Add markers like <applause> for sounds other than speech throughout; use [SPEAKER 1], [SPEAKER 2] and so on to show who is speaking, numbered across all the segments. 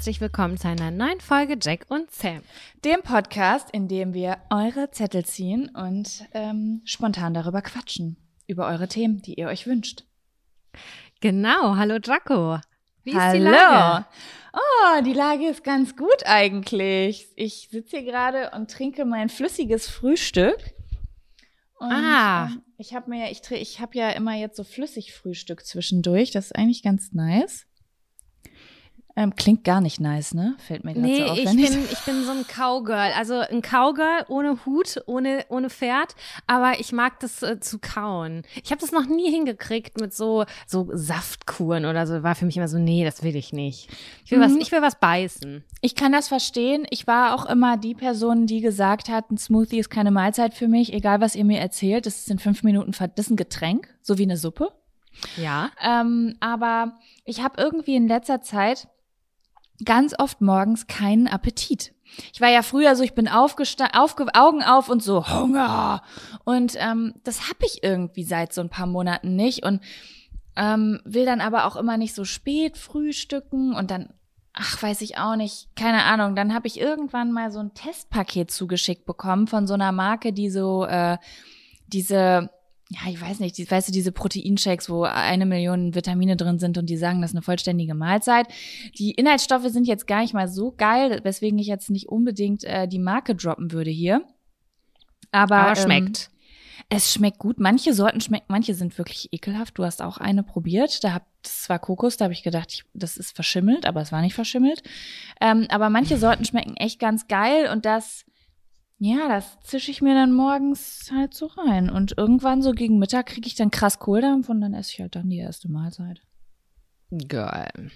[SPEAKER 1] herzlich willkommen zu einer neuen Folge Jack und Sam.
[SPEAKER 2] Dem Podcast, in dem wir eure Zettel ziehen und ähm, spontan darüber quatschen. Über eure Themen, die ihr euch wünscht.
[SPEAKER 1] Genau, hallo Draco.
[SPEAKER 2] Wie ist hallo. die Lage? Oh, die Lage ist ganz gut eigentlich. Ich sitze hier gerade und trinke mein flüssiges Frühstück. Und, ah. Ähm, ich habe mir, ich, ich habe ja immer jetzt so flüssig Frühstück zwischendurch. Das ist eigentlich ganz nice. Ähm, klingt gar nicht nice, ne? Fällt mir gerade
[SPEAKER 1] nee,
[SPEAKER 2] so auf.
[SPEAKER 1] ich bin, ich bin so ein Cowgirl. Also ein Cowgirl ohne Hut, ohne, ohne Pferd. Aber ich mag das äh, zu kauen. Ich habe das noch nie hingekriegt mit so, so Saftkuren oder so. War für mich immer so, nee, das will ich nicht. Ich will, mhm. was, ich will was beißen.
[SPEAKER 2] Ich kann das verstehen. Ich war auch immer die Person, die gesagt hat, ein Smoothie ist keine Mahlzeit für mich. Egal, was ihr mir erzählt, das ist in fünf Minuten, das ist ein Getränk, so wie eine Suppe.
[SPEAKER 1] Ja.
[SPEAKER 2] Ähm, aber ich habe irgendwie in letzter Zeit ganz oft morgens keinen Appetit. Ich war ja früher so, ich bin aufgestanden, aufge Augen auf und so Hunger. Und ähm, das habe ich irgendwie seit so ein paar Monaten nicht und ähm, will dann aber auch immer nicht so spät frühstücken und dann, ach, weiß ich auch nicht, keine Ahnung. Dann habe ich irgendwann mal so ein Testpaket zugeschickt bekommen von so einer Marke, die so äh, diese ja, ich weiß nicht, die, weißt du, diese Proteinshakes, wo eine Million Vitamine drin sind und die sagen, das ist eine vollständige Mahlzeit. Die Inhaltsstoffe sind jetzt gar nicht mal so geil, weswegen ich jetzt nicht unbedingt äh, die Marke droppen würde hier. Aber,
[SPEAKER 1] Aber schmeckt.
[SPEAKER 2] Ähm, es schmeckt gut. Manche Sorten schmecken, manche sind wirklich ekelhaft. Du hast auch eine probiert. Da hab, das war Kokos, da habe ich gedacht, ich, das ist verschimmelt, aber es war nicht verschimmelt. Ähm, aber manche Sorten schmecken echt ganz geil und das ja, das zische ich mir dann morgens halt so rein. Und irgendwann so gegen Mittag kriege ich dann krass Kohldampf und dann esse ich halt dann die erste Mahlzeit.
[SPEAKER 1] Geil.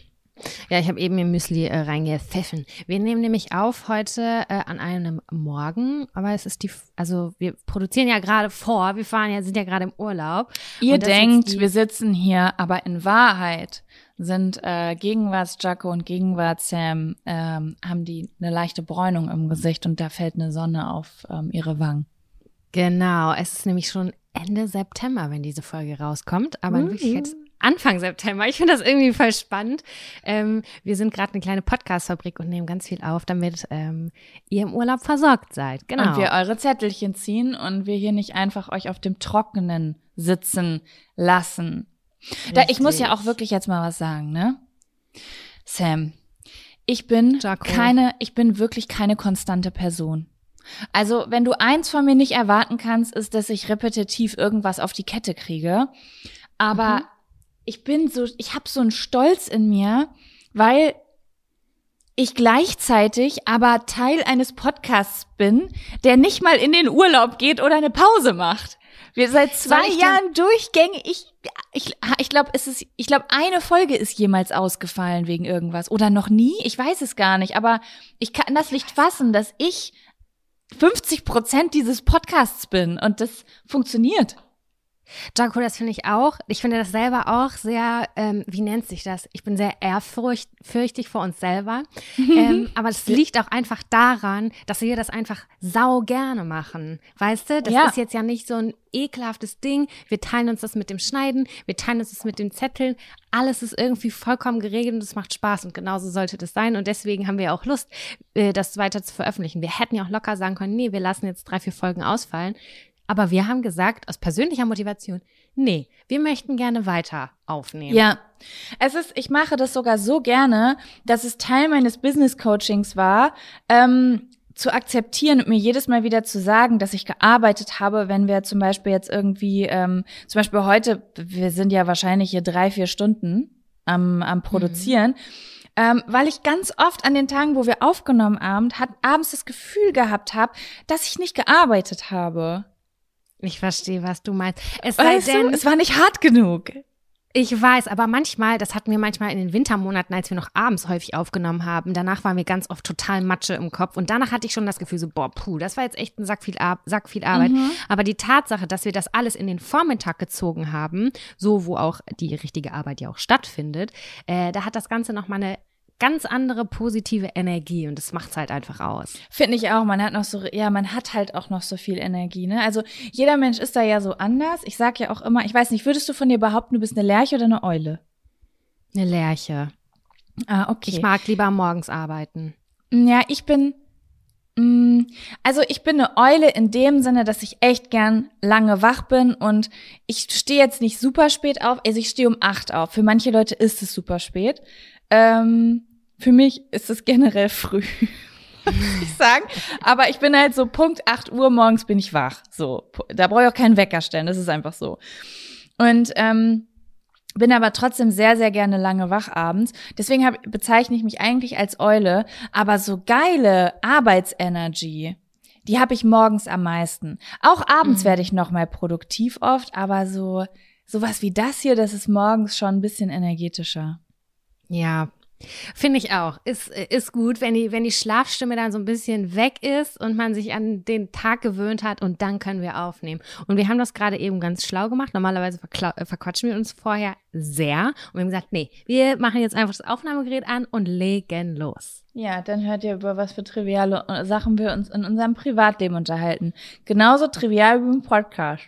[SPEAKER 1] Ja, ich habe eben mir Müsli äh, reingepfiffen. Wir nehmen nämlich auf heute äh, an einem Morgen, aber es ist die, also wir produzieren ja gerade vor, wir fahren ja, sind ja gerade im Urlaub.
[SPEAKER 2] Ihr denkt, wir sitzen hier, aber in Wahrheit sind äh, Gegenwarts Jaco und Gegenwarts Sam ähm, haben die eine leichte Bräunung im Gesicht und da fällt eine Sonne auf ähm, ihre Wangen.
[SPEAKER 1] Genau, es ist nämlich schon Ende September, wenn diese Folge rauskommt, aber in Wirklichkeit Anfang September. Ich finde das irgendwie voll spannend. Ähm, wir sind gerade eine kleine Podcast-Fabrik und nehmen ganz viel auf, damit ähm, ihr im Urlaub versorgt seid. Genau.
[SPEAKER 2] Und wir eure Zettelchen ziehen und wir hier nicht einfach euch auf dem Trockenen sitzen lassen. Da, ich muss ja auch wirklich jetzt mal was sagen, ne? Sam, ich bin Jaco. keine, ich bin wirklich keine konstante Person. Also, wenn du eins von mir nicht erwarten kannst, ist, dass ich repetitiv irgendwas auf die Kette kriege. Aber mhm. ich bin so, ich habe so einen Stolz in mir, weil ich gleichzeitig aber Teil eines Podcasts bin, der nicht mal in den Urlaub geht oder eine Pause macht. Wir seit zwei Jahren durchgängig. Ich, ich, ich glaube, es ist, ich glaube, eine Folge ist jemals ausgefallen wegen irgendwas oder noch nie. Ich weiß es gar nicht, aber ich kann das nicht fassen, dass ich 50 Prozent dieses Podcasts bin und das funktioniert.
[SPEAKER 1] Janko, das finde ich auch. Ich finde das selber auch sehr, ähm, wie nennt sich das? Ich bin sehr ehrfürchtig vor uns selber. <laughs> ähm, aber es liegt auch einfach daran, dass wir das einfach sau gerne machen. Weißt du? Das ja. ist jetzt ja nicht so ein ekelhaftes Ding. Wir teilen uns das mit dem Schneiden, wir teilen uns das mit dem Zetteln. Alles ist irgendwie vollkommen geregelt und es macht Spaß und genauso sollte das sein. Und deswegen haben wir auch Lust, äh, das weiter zu veröffentlichen. Wir hätten ja auch locker sagen können, nee, wir lassen jetzt drei, vier Folgen ausfallen. Aber wir haben gesagt, aus persönlicher Motivation, nee, wir möchten gerne weiter aufnehmen.
[SPEAKER 2] Ja. Es ist, ich mache das sogar so gerne, dass es Teil meines Business Coachings war, ähm, zu akzeptieren und mir jedes Mal wieder zu sagen, dass ich gearbeitet habe, wenn wir zum Beispiel jetzt irgendwie, ähm, zum Beispiel heute, wir sind ja wahrscheinlich hier drei, vier Stunden am, am Produzieren. Mhm. Ähm, weil ich ganz oft an den Tagen, wo wir aufgenommen haben, hat abends das Gefühl gehabt habe, dass ich nicht gearbeitet habe.
[SPEAKER 1] Ich verstehe, was du meinst.
[SPEAKER 2] Es sei weißt denn, du, es war nicht hart genug.
[SPEAKER 1] Ich weiß, aber manchmal, das hatten wir manchmal in den Wintermonaten, als wir noch abends häufig aufgenommen haben. Danach war mir ganz oft total Matsche im Kopf und danach hatte ich schon das Gefühl so, boah, puh, das war jetzt echt ein Sack viel, Ar Sack viel Arbeit. Mhm. Aber die Tatsache, dass wir das alles in den Vormittag gezogen haben, so wo auch die richtige Arbeit ja auch stattfindet, äh, da hat das Ganze noch mal eine ganz andere positive Energie und das macht's halt einfach aus.
[SPEAKER 2] Finde ich auch. Man hat noch so, ja, man hat halt auch noch so viel Energie, ne? Also jeder Mensch ist da ja so anders. Ich sag ja auch immer, ich weiß nicht, würdest du von dir behaupten, du bist eine Lerche oder eine Eule?
[SPEAKER 1] Eine Lerche.
[SPEAKER 2] Ah, okay.
[SPEAKER 1] Ich mag lieber morgens arbeiten.
[SPEAKER 2] Ja, ich bin, mm, also ich bin eine Eule in dem Sinne, dass ich echt gern lange wach bin und ich stehe jetzt nicht super spät auf, also ich stehe um acht auf. Für manche Leute ist es super spät. Ähm, für mich ist es generell früh. <laughs> muss ich sagen. Aber ich bin halt so Punkt 8 Uhr morgens bin ich wach. So, da brauche ich auch keinen Wecker stellen. Das ist einfach so. Und ähm, bin aber trotzdem sehr, sehr gerne lange wach abends. Deswegen hab, bezeichne ich mich eigentlich als Eule. Aber so geile Arbeitsenergy, die habe ich morgens am meisten. Auch abends mhm. werde ich noch mal produktiv oft, aber so sowas wie das hier, das ist morgens schon ein bisschen energetischer.
[SPEAKER 1] Ja, Finde ich auch. Ist, ist gut, wenn die, wenn die Schlafstimme dann so ein bisschen weg ist und man sich an den Tag gewöhnt hat und dann können wir aufnehmen. Und wir haben das gerade eben ganz schlau gemacht. Normalerweise äh, verquatschen wir uns vorher sehr. Und wir haben gesagt, nee, wir machen jetzt einfach das Aufnahmegerät an und legen los.
[SPEAKER 2] Ja, dann hört ihr, über was für triviale äh, Sachen wir uns in unserem Privatleben unterhalten. Genauso trivial wie im Podcast.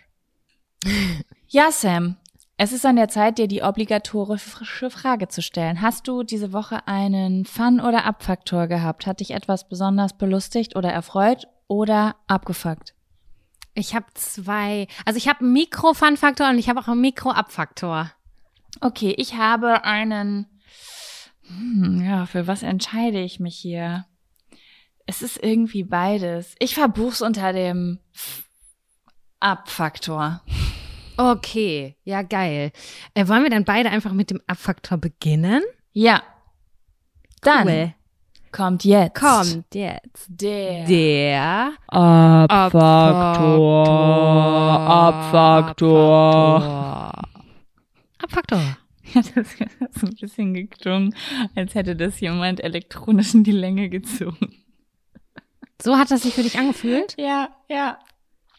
[SPEAKER 2] <laughs> ja, Sam, es ist an der Zeit, dir die obligatorische Frage zu stellen. Hast du diese Woche einen Fun- oder Abfaktor gehabt? Hat dich etwas besonders belustigt oder erfreut oder abgefuckt?
[SPEAKER 1] Ich habe zwei, also ich habe einen Mikro-Fun-Faktor und ich habe auch einen Mikro-Abfaktor.
[SPEAKER 2] Okay, ich habe einen, hm, ja, für was entscheide ich mich hier? Es ist irgendwie beides. Ich verbuch's unter dem Abfaktor.
[SPEAKER 1] Okay, ja, geil. Äh, wollen wir dann beide einfach mit dem Abfaktor beginnen?
[SPEAKER 2] Ja. Dann cool. kommt jetzt.
[SPEAKER 1] Kommt jetzt.
[SPEAKER 2] Der.
[SPEAKER 1] Der
[SPEAKER 2] Abfaktor.
[SPEAKER 1] Abfaktor. Abfaktor. <laughs>
[SPEAKER 2] das ist so ein bisschen geklungen, als hätte das jemand elektronisch in die Länge gezogen.
[SPEAKER 1] So hat das sich für dich angefühlt?
[SPEAKER 2] Ja, ja.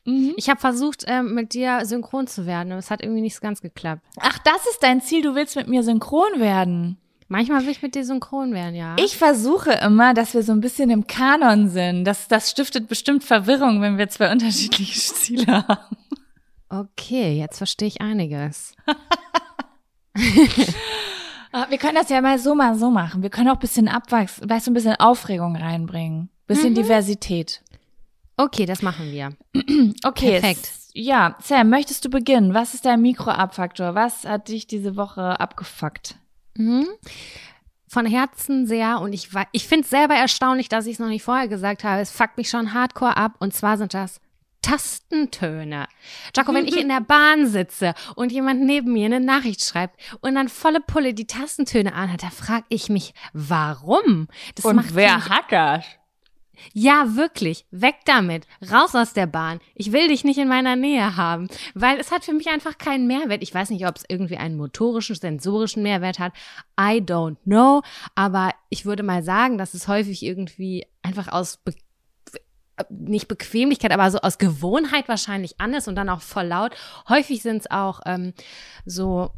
[SPEAKER 1] Mhm. Ich habe versucht, ähm, mit dir synchron zu werden, aber es hat irgendwie nicht ganz geklappt.
[SPEAKER 2] Ach, das ist dein Ziel, du willst mit mir synchron werden.
[SPEAKER 1] Manchmal will ich mit dir synchron werden, ja.
[SPEAKER 2] Ich versuche immer, dass wir so ein bisschen im Kanon sind. Das, das stiftet bestimmt Verwirrung, wenn wir zwei unterschiedliche <laughs> Ziele haben.
[SPEAKER 1] Okay, jetzt verstehe ich einiges.
[SPEAKER 2] Ah, wir können das ja mal so, mal so machen. Wir können auch ein bisschen abwachsen, weißt du, ein bisschen Aufregung reinbringen. Bisschen mhm. Diversität.
[SPEAKER 1] Okay, das machen wir. <clears throat>
[SPEAKER 2] okay. Perfekt. Ja, Sam, möchtest du beginnen? Was ist dein Mikroabfaktor? Was hat dich diese Woche abgefuckt?
[SPEAKER 1] Mhm. Von Herzen sehr und ich, ich finde es selber erstaunlich, dass ich es noch nicht vorher gesagt habe. Es fuckt mich schon hardcore ab und zwar sind das Tastentöne. Jaco, wenn ich <laughs> in der Bahn sitze und jemand neben mir eine Nachricht schreibt und dann volle Pulle die Tastentöne anhat, da frage ich mich, warum?
[SPEAKER 2] Das und wer hat das?
[SPEAKER 1] Ja, wirklich. Weg damit. Raus aus der Bahn. Ich will dich nicht in meiner Nähe haben, weil es hat für mich einfach keinen Mehrwert. Ich weiß nicht, ob es irgendwie einen motorischen, sensorischen Mehrwert hat. I don't know. Aber ich würde mal sagen, dass es häufig irgendwie einfach aus Be nicht Bequemlichkeit, aber so aus Gewohnheit wahrscheinlich an ist und dann auch voll laut. Häufig sind es auch ähm, so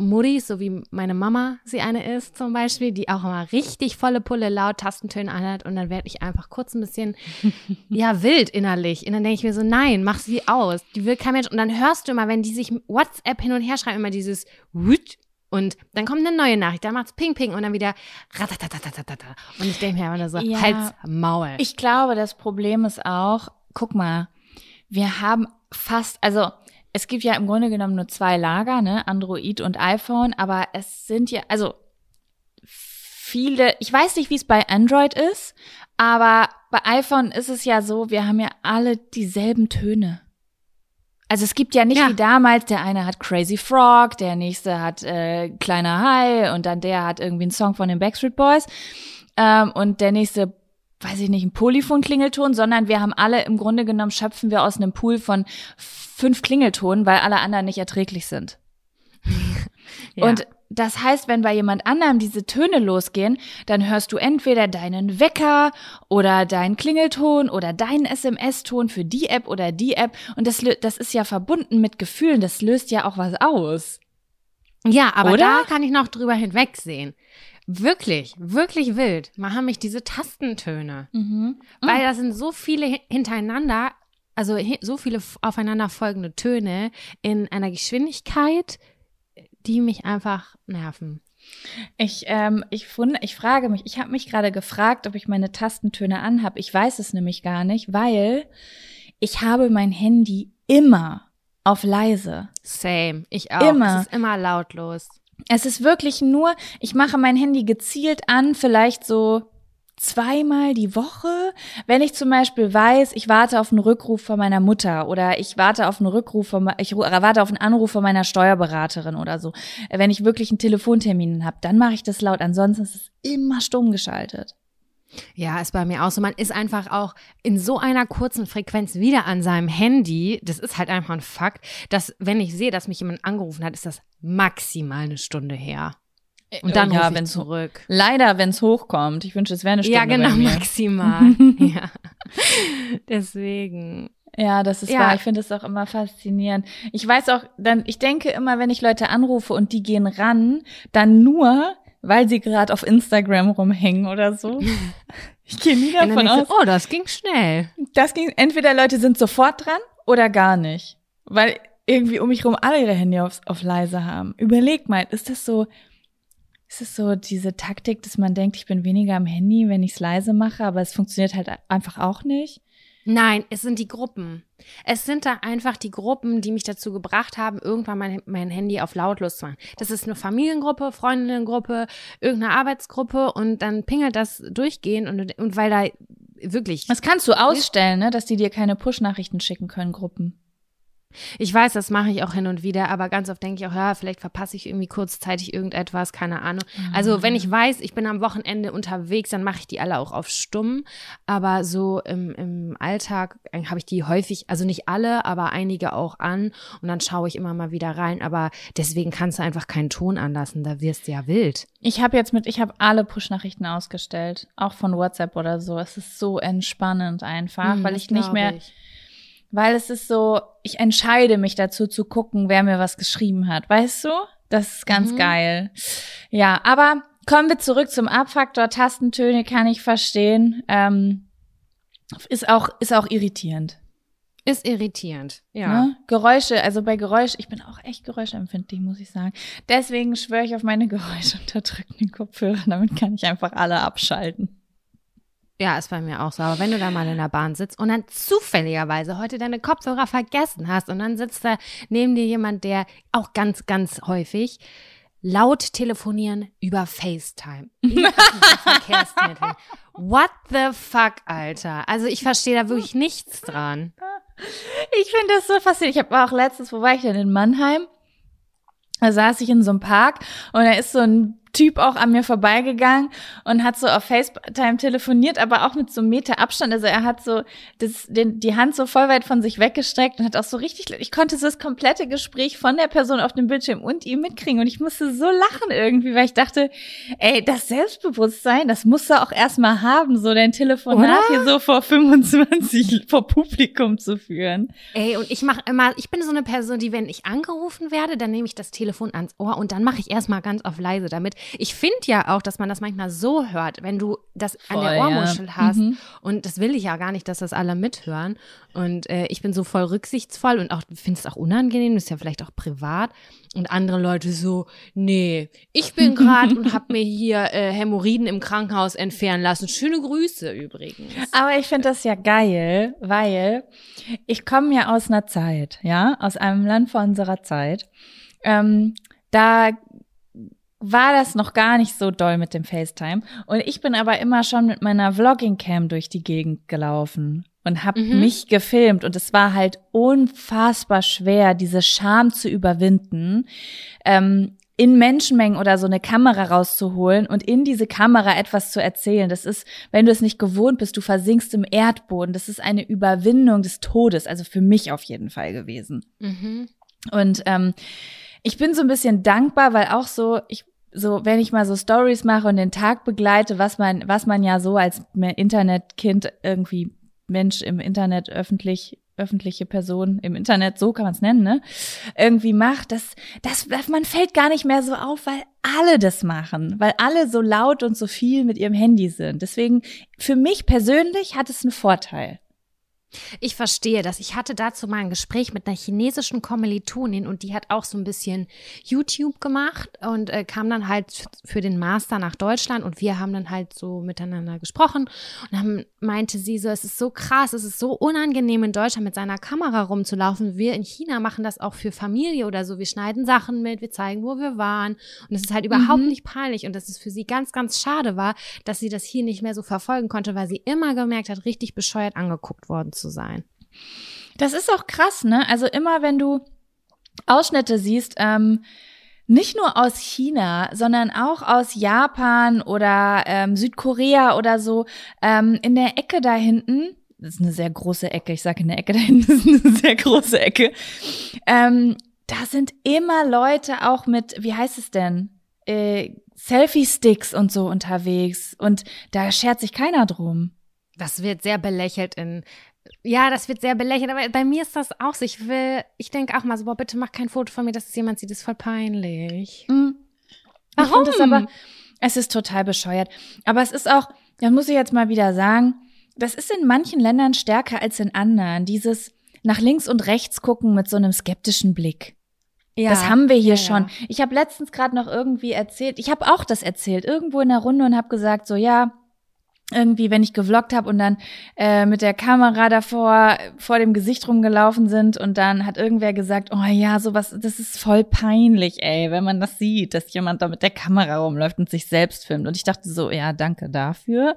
[SPEAKER 1] Mutti, so wie meine Mama sie eine ist zum Beispiel, die auch immer richtig volle Pulle laut Tastentöne anhat und dann werde ich einfach kurz ein bisschen, <laughs> ja, wild innerlich. Und dann denke ich mir so, nein, mach sie aus. Die will kein Mensch. Und dann hörst du immer, wenn die sich WhatsApp hin und her schreiben, immer dieses Wut und dann kommt eine neue Nachricht, dann macht's Ping Ping und dann wieder. Und ich denke mir immer nur so, ja, Hals, Maul.
[SPEAKER 2] Ich glaube, das Problem ist auch, guck mal, wir haben fast, also es gibt ja im Grunde genommen nur zwei Lager, ne, Android und iPhone, aber es sind ja, also viele, ich weiß nicht, wie es bei Android ist, aber bei iPhone ist es ja so, wir haben ja alle dieselben Töne. Also es gibt ja nicht ja. wie damals, der eine hat Crazy Frog, der nächste hat äh, Kleiner Hai und dann der hat irgendwie einen Song von den Backstreet Boys ähm, und der nächste weiß ich nicht, einen Polyphon-Klingelton, sondern wir haben alle im Grunde genommen schöpfen wir aus einem Pool von fünf Klingeltonen, weil alle anderen nicht erträglich sind. <laughs> ja. Und das heißt, wenn bei jemand anderem diese Töne losgehen, dann hörst du entweder deinen Wecker oder deinen Klingelton oder deinen SMS-Ton für die App oder die App. Und das, das ist ja verbunden mit Gefühlen. Das löst ja auch was aus.
[SPEAKER 1] Ja, aber oder? da kann ich noch drüber hinwegsehen. Wirklich, wirklich wild. Mal haben mich diese Tastentöne. Mhm. Weil das sind so viele hintereinander, also so viele aufeinander folgende Töne in einer Geschwindigkeit, die mich einfach nerven.
[SPEAKER 2] Ich, ähm, ich, fund, ich frage mich, ich habe mich gerade gefragt, ob ich meine Tastentöne anhab. Ich weiß es nämlich gar nicht, weil ich habe mein Handy immer auf leise.
[SPEAKER 1] Same. Ich auch. Immer. Es ist immer lautlos.
[SPEAKER 2] Es ist wirklich nur, ich mache mein Handy gezielt an, vielleicht so zweimal die Woche, wenn ich zum Beispiel weiß, ich warte auf einen Rückruf von meiner Mutter oder ich warte auf einen Rückruf von, ich warte auf einen Anruf von meiner Steuerberaterin oder so. Wenn ich wirklich einen Telefontermin habe, dann mache ich das laut. Ansonsten ist es immer stumm geschaltet.
[SPEAKER 1] Ja, ist bei mir auch so. Man ist einfach auch in so einer kurzen Frequenz wieder an seinem Handy. Das ist halt einfach ein Fakt, dass wenn ich sehe, dass mich jemand angerufen hat, ist das maximal eine Stunde her. Und dann ja, wenn zurück.
[SPEAKER 2] Leider, wenn es hochkommt. Ich wünsche, es wäre eine Stunde.
[SPEAKER 1] Ja, genau, maximal. <laughs> ja. Deswegen.
[SPEAKER 2] Ja, das ist ja. wahr. Ich finde es auch immer faszinierend. Ich weiß auch, dann, ich denke immer, wenn ich Leute anrufe und die gehen ran, dann nur, weil sie gerade auf Instagram rumhängen oder so. <laughs> Ich gehe nie davon aus.
[SPEAKER 1] oh, das ging schnell.
[SPEAKER 2] Das ging, entweder Leute sind sofort dran oder gar nicht. Weil irgendwie um mich rum alle ihre Handy auf, auf leise haben. Überleg mal, ist das so, ist es so diese Taktik, dass man denkt, ich bin weniger am Handy, wenn ich es leise mache, aber es funktioniert halt einfach auch nicht?
[SPEAKER 1] Nein, es sind die Gruppen. Es sind da einfach die Gruppen, die mich dazu gebracht haben, irgendwann mein, mein Handy auf lautlos zu machen. Das ist eine Familiengruppe, Freundinnengruppe, irgendeine Arbeitsgruppe und dann pingelt das durchgehend und, und weil da wirklich.
[SPEAKER 2] Das kannst du ausstellen, ne, dass die dir keine Push-Nachrichten schicken können, Gruppen.
[SPEAKER 1] Ich weiß, das mache ich auch hin und wieder, aber ganz oft denke ich auch, ja, vielleicht verpasse ich irgendwie kurzzeitig irgendetwas, keine Ahnung. Mhm. Also wenn ich weiß, ich bin am Wochenende unterwegs, dann mache ich die alle auch auf stumm. Aber so im, im Alltag äh, habe ich die häufig, also nicht alle, aber einige auch an und dann schaue ich immer mal wieder rein. Aber deswegen kannst du einfach keinen Ton anlassen, da wirst du ja wild.
[SPEAKER 2] Ich habe jetzt mit, ich habe alle Push-Nachrichten ausgestellt, auch von WhatsApp oder so. Es ist so entspannend einfach, mhm, weil ich nicht mehr. Ich weil es ist so, ich entscheide mich dazu zu gucken, wer mir was geschrieben hat. Weißt du? Das ist ganz mhm. geil. Ja, aber kommen wir zurück zum Abfaktor. Tastentöne kann ich verstehen. Ähm, ist auch, ist auch irritierend.
[SPEAKER 1] Ist irritierend, ja.
[SPEAKER 2] Ne? Geräusche, also bei Geräusch, ich bin auch echt geräuschempfindlich, muss ich sagen. Deswegen schwöre ich auf meine <laughs> geräuschunterdrückenden Kopfhörer, damit kann ich einfach alle abschalten.
[SPEAKER 1] Ja, ist bei mir auch so. Aber wenn du da mal in der Bahn sitzt und dann zufälligerweise heute deine Kopfhörer vergessen hast und dann sitzt da neben dir jemand, der auch ganz, ganz häufig laut telefonieren über FaceTime. <laughs> Verkehrsmittel. What the fuck, Alter? Also ich verstehe da wirklich nichts dran.
[SPEAKER 2] Ich finde das so faszinierend. Ich habe auch letztens, wo war ich denn in Mannheim? Da saß ich in so einem Park und da ist so ein Typ auch an mir vorbeigegangen und hat so auf FaceTime telefoniert, aber auch mit so einem Meter Abstand. Also er hat so das, den, die Hand so voll weit von sich weggestreckt und hat auch so richtig, ich konnte so das komplette Gespräch von der Person auf dem Bildschirm und ihm mitkriegen und ich musste so lachen irgendwie, weil ich dachte, ey, das Selbstbewusstsein, das musst du auch erstmal haben, so dein Telefonat hier so vor 25 <laughs> vor Publikum zu führen.
[SPEAKER 1] Ey, und ich mache immer, ich bin so eine Person, die, wenn ich angerufen werde, dann nehme ich das Telefon ans Ohr und dann mache ich erstmal ganz auf leise, damit ich finde ja auch, dass man das manchmal so hört, wenn du das Voll, an der Ohrmuschel ja. hast. Mhm. Und das will ich ja gar nicht, dass das alle mithören. Und äh, ich bin so voll rücksichtsvoll und auch finde es auch unangenehm, das ist ja vielleicht auch privat. Und andere Leute so, nee, ich bin gerade und habe mir hier äh, Hämorrhoiden im Krankenhaus entfernen lassen. Schöne Grüße übrigens.
[SPEAKER 2] Aber ich finde das ja geil, weil ich komme ja aus einer Zeit, ja, aus einem Land vor unserer Zeit. Ähm, da war das noch gar nicht so doll mit dem FaceTime. Und ich bin aber immer schon mit meiner Vlogging-Cam durch die Gegend gelaufen und habe mhm. mich gefilmt. Und es war halt unfassbar schwer, diese Scham zu überwinden. Ähm, in Menschenmengen oder so eine Kamera rauszuholen und in diese Kamera etwas zu erzählen. Das ist, wenn du es nicht gewohnt bist, du versinkst im Erdboden. Das ist eine Überwindung des Todes, also für mich auf jeden Fall gewesen. Mhm. Und ähm, ich bin so ein bisschen dankbar, weil auch so, ich so, wenn ich mal so Stories mache und den Tag begleite, was man, was man ja so als Internetkind irgendwie Mensch im Internet öffentlich öffentliche Person im Internet, so kann man es nennen, ne? Irgendwie macht, das, das, man fällt gar nicht mehr so auf, weil alle das machen, weil alle so laut und so viel mit ihrem Handy sind. Deswegen, für mich persönlich hat es einen Vorteil.
[SPEAKER 1] Ich verstehe das. Ich hatte dazu mal ein Gespräch mit einer chinesischen Kommilitonin und die hat auch so ein bisschen YouTube gemacht und äh, kam dann halt für den Master nach Deutschland und wir haben dann halt so miteinander gesprochen und dann meinte sie so, es ist so krass, es ist so unangenehm in Deutschland mit seiner Kamera rumzulaufen. Wir in China machen das auch für Familie oder so. Wir schneiden Sachen mit, wir zeigen, wo wir waren und es ist halt überhaupt mhm. nicht peinlich und dass es für sie ganz, ganz schade war, dass sie das hier nicht mehr so verfolgen konnte, weil sie immer gemerkt hat, richtig bescheuert angeguckt worden zu sein.
[SPEAKER 2] Das ist auch krass, ne? Also immer wenn du Ausschnitte siehst, ähm, nicht nur aus China, sondern auch aus Japan oder ähm, Südkorea oder so, ähm, in der Ecke da hinten, das ist eine sehr große Ecke, ich sage in der Ecke da hinten <laughs> ist eine sehr große Ecke, ähm, da sind immer Leute auch mit, wie heißt es denn, äh, Selfie-Sticks und so unterwegs und da schert sich keiner drum.
[SPEAKER 1] Das wird sehr belächelt in ja, das wird sehr belächelt, aber bei mir ist das auch so. Ich will, ich denke auch mal so, boah, bitte mach kein Foto von mir, dass es jemand sieht, das ist voll peinlich. Mhm.
[SPEAKER 2] Warum? Es aber, es ist total bescheuert. Aber es ist auch, das muss ich jetzt mal wieder sagen, das ist in manchen Ländern stärker als in anderen. Dieses nach links und rechts gucken mit so einem skeptischen Blick. Ja, das haben wir hier ja, schon. Ja. Ich habe letztens gerade noch irgendwie erzählt, ich habe auch das erzählt, irgendwo in der Runde und habe gesagt, so ja, irgendwie, wenn ich gevloggt habe und dann äh, mit der Kamera davor vor dem Gesicht rumgelaufen sind und dann hat irgendwer gesagt, oh ja, sowas, das ist voll peinlich, ey, wenn man das sieht, dass jemand da mit der Kamera rumläuft und sich selbst filmt. Und ich dachte so, ja, danke dafür.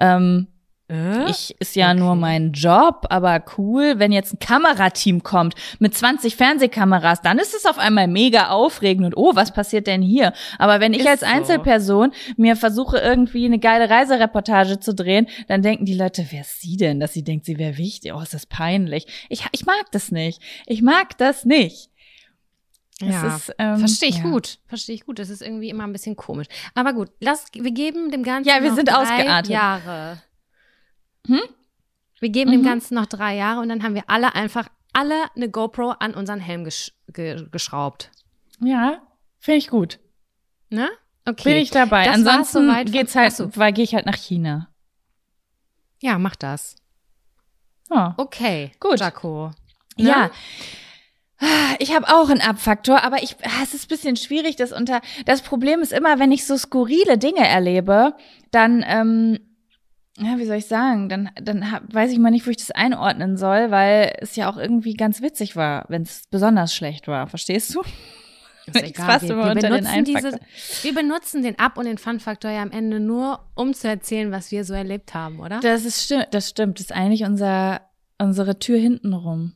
[SPEAKER 2] Ähm, äh? Ich ist ja okay. nur mein Job, aber cool, wenn jetzt ein Kamerateam kommt mit 20 Fernsehkameras, dann ist es auf einmal mega aufregend und oh, was passiert denn hier? Aber wenn ich ist als Einzelperson mir versuche irgendwie eine geile Reisereportage zu drehen, dann denken die Leute, wer ist sie denn, dass sie denkt, sie wäre wichtig? Oh, ist das peinlich. Ich ich mag das nicht. Ich mag das nicht.
[SPEAKER 1] Ja, ist, ähm, verstehe ich ja. gut. Verstehe ich gut. Das ist irgendwie immer ein bisschen komisch. Aber gut, lass, wir geben dem Ganzen
[SPEAKER 2] ja, wir sind
[SPEAKER 1] drei
[SPEAKER 2] ausgeartet.
[SPEAKER 1] Jahre. Hm? Wir geben mhm. dem Ganzen noch drei Jahre und dann haben wir alle einfach alle eine GoPro an unseren Helm gesch ge geschraubt.
[SPEAKER 2] Ja, finde ich gut.
[SPEAKER 1] Ne? Okay.
[SPEAKER 2] Bin ich dabei. Das Ansonsten so geht's halt, so. weil gehe ich halt nach China.
[SPEAKER 1] Ja, mach das.
[SPEAKER 2] Oh.
[SPEAKER 1] Okay.
[SPEAKER 2] Gut.
[SPEAKER 1] Jaco.
[SPEAKER 2] Ne? Ja. Ich habe auch einen Abfaktor, aber ich, ah, es ist ein bisschen schwierig, das unter. Das Problem ist immer, wenn ich so skurrile Dinge erlebe, dann ähm, ja, wie soll ich sagen, dann, dann weiß ich mal nicht, wo ich das einordnen soll, weil es ja auch irgendwie ganz witzig war, wenn es besonders schlecht war. Verstehst du? <laughs>
[SPEAKER 1] Ist egal. Wir, wir, benutzen diese, wir benutzen den Ab- und den Fun-Faktor ja am Ende nur, um zu erzählen, was wir so erlebt haben, oder?
[SPEAKER 2] Das ist stimmt, das stimmt. Das ist eigentlich unser, unsere Tür hintenrum.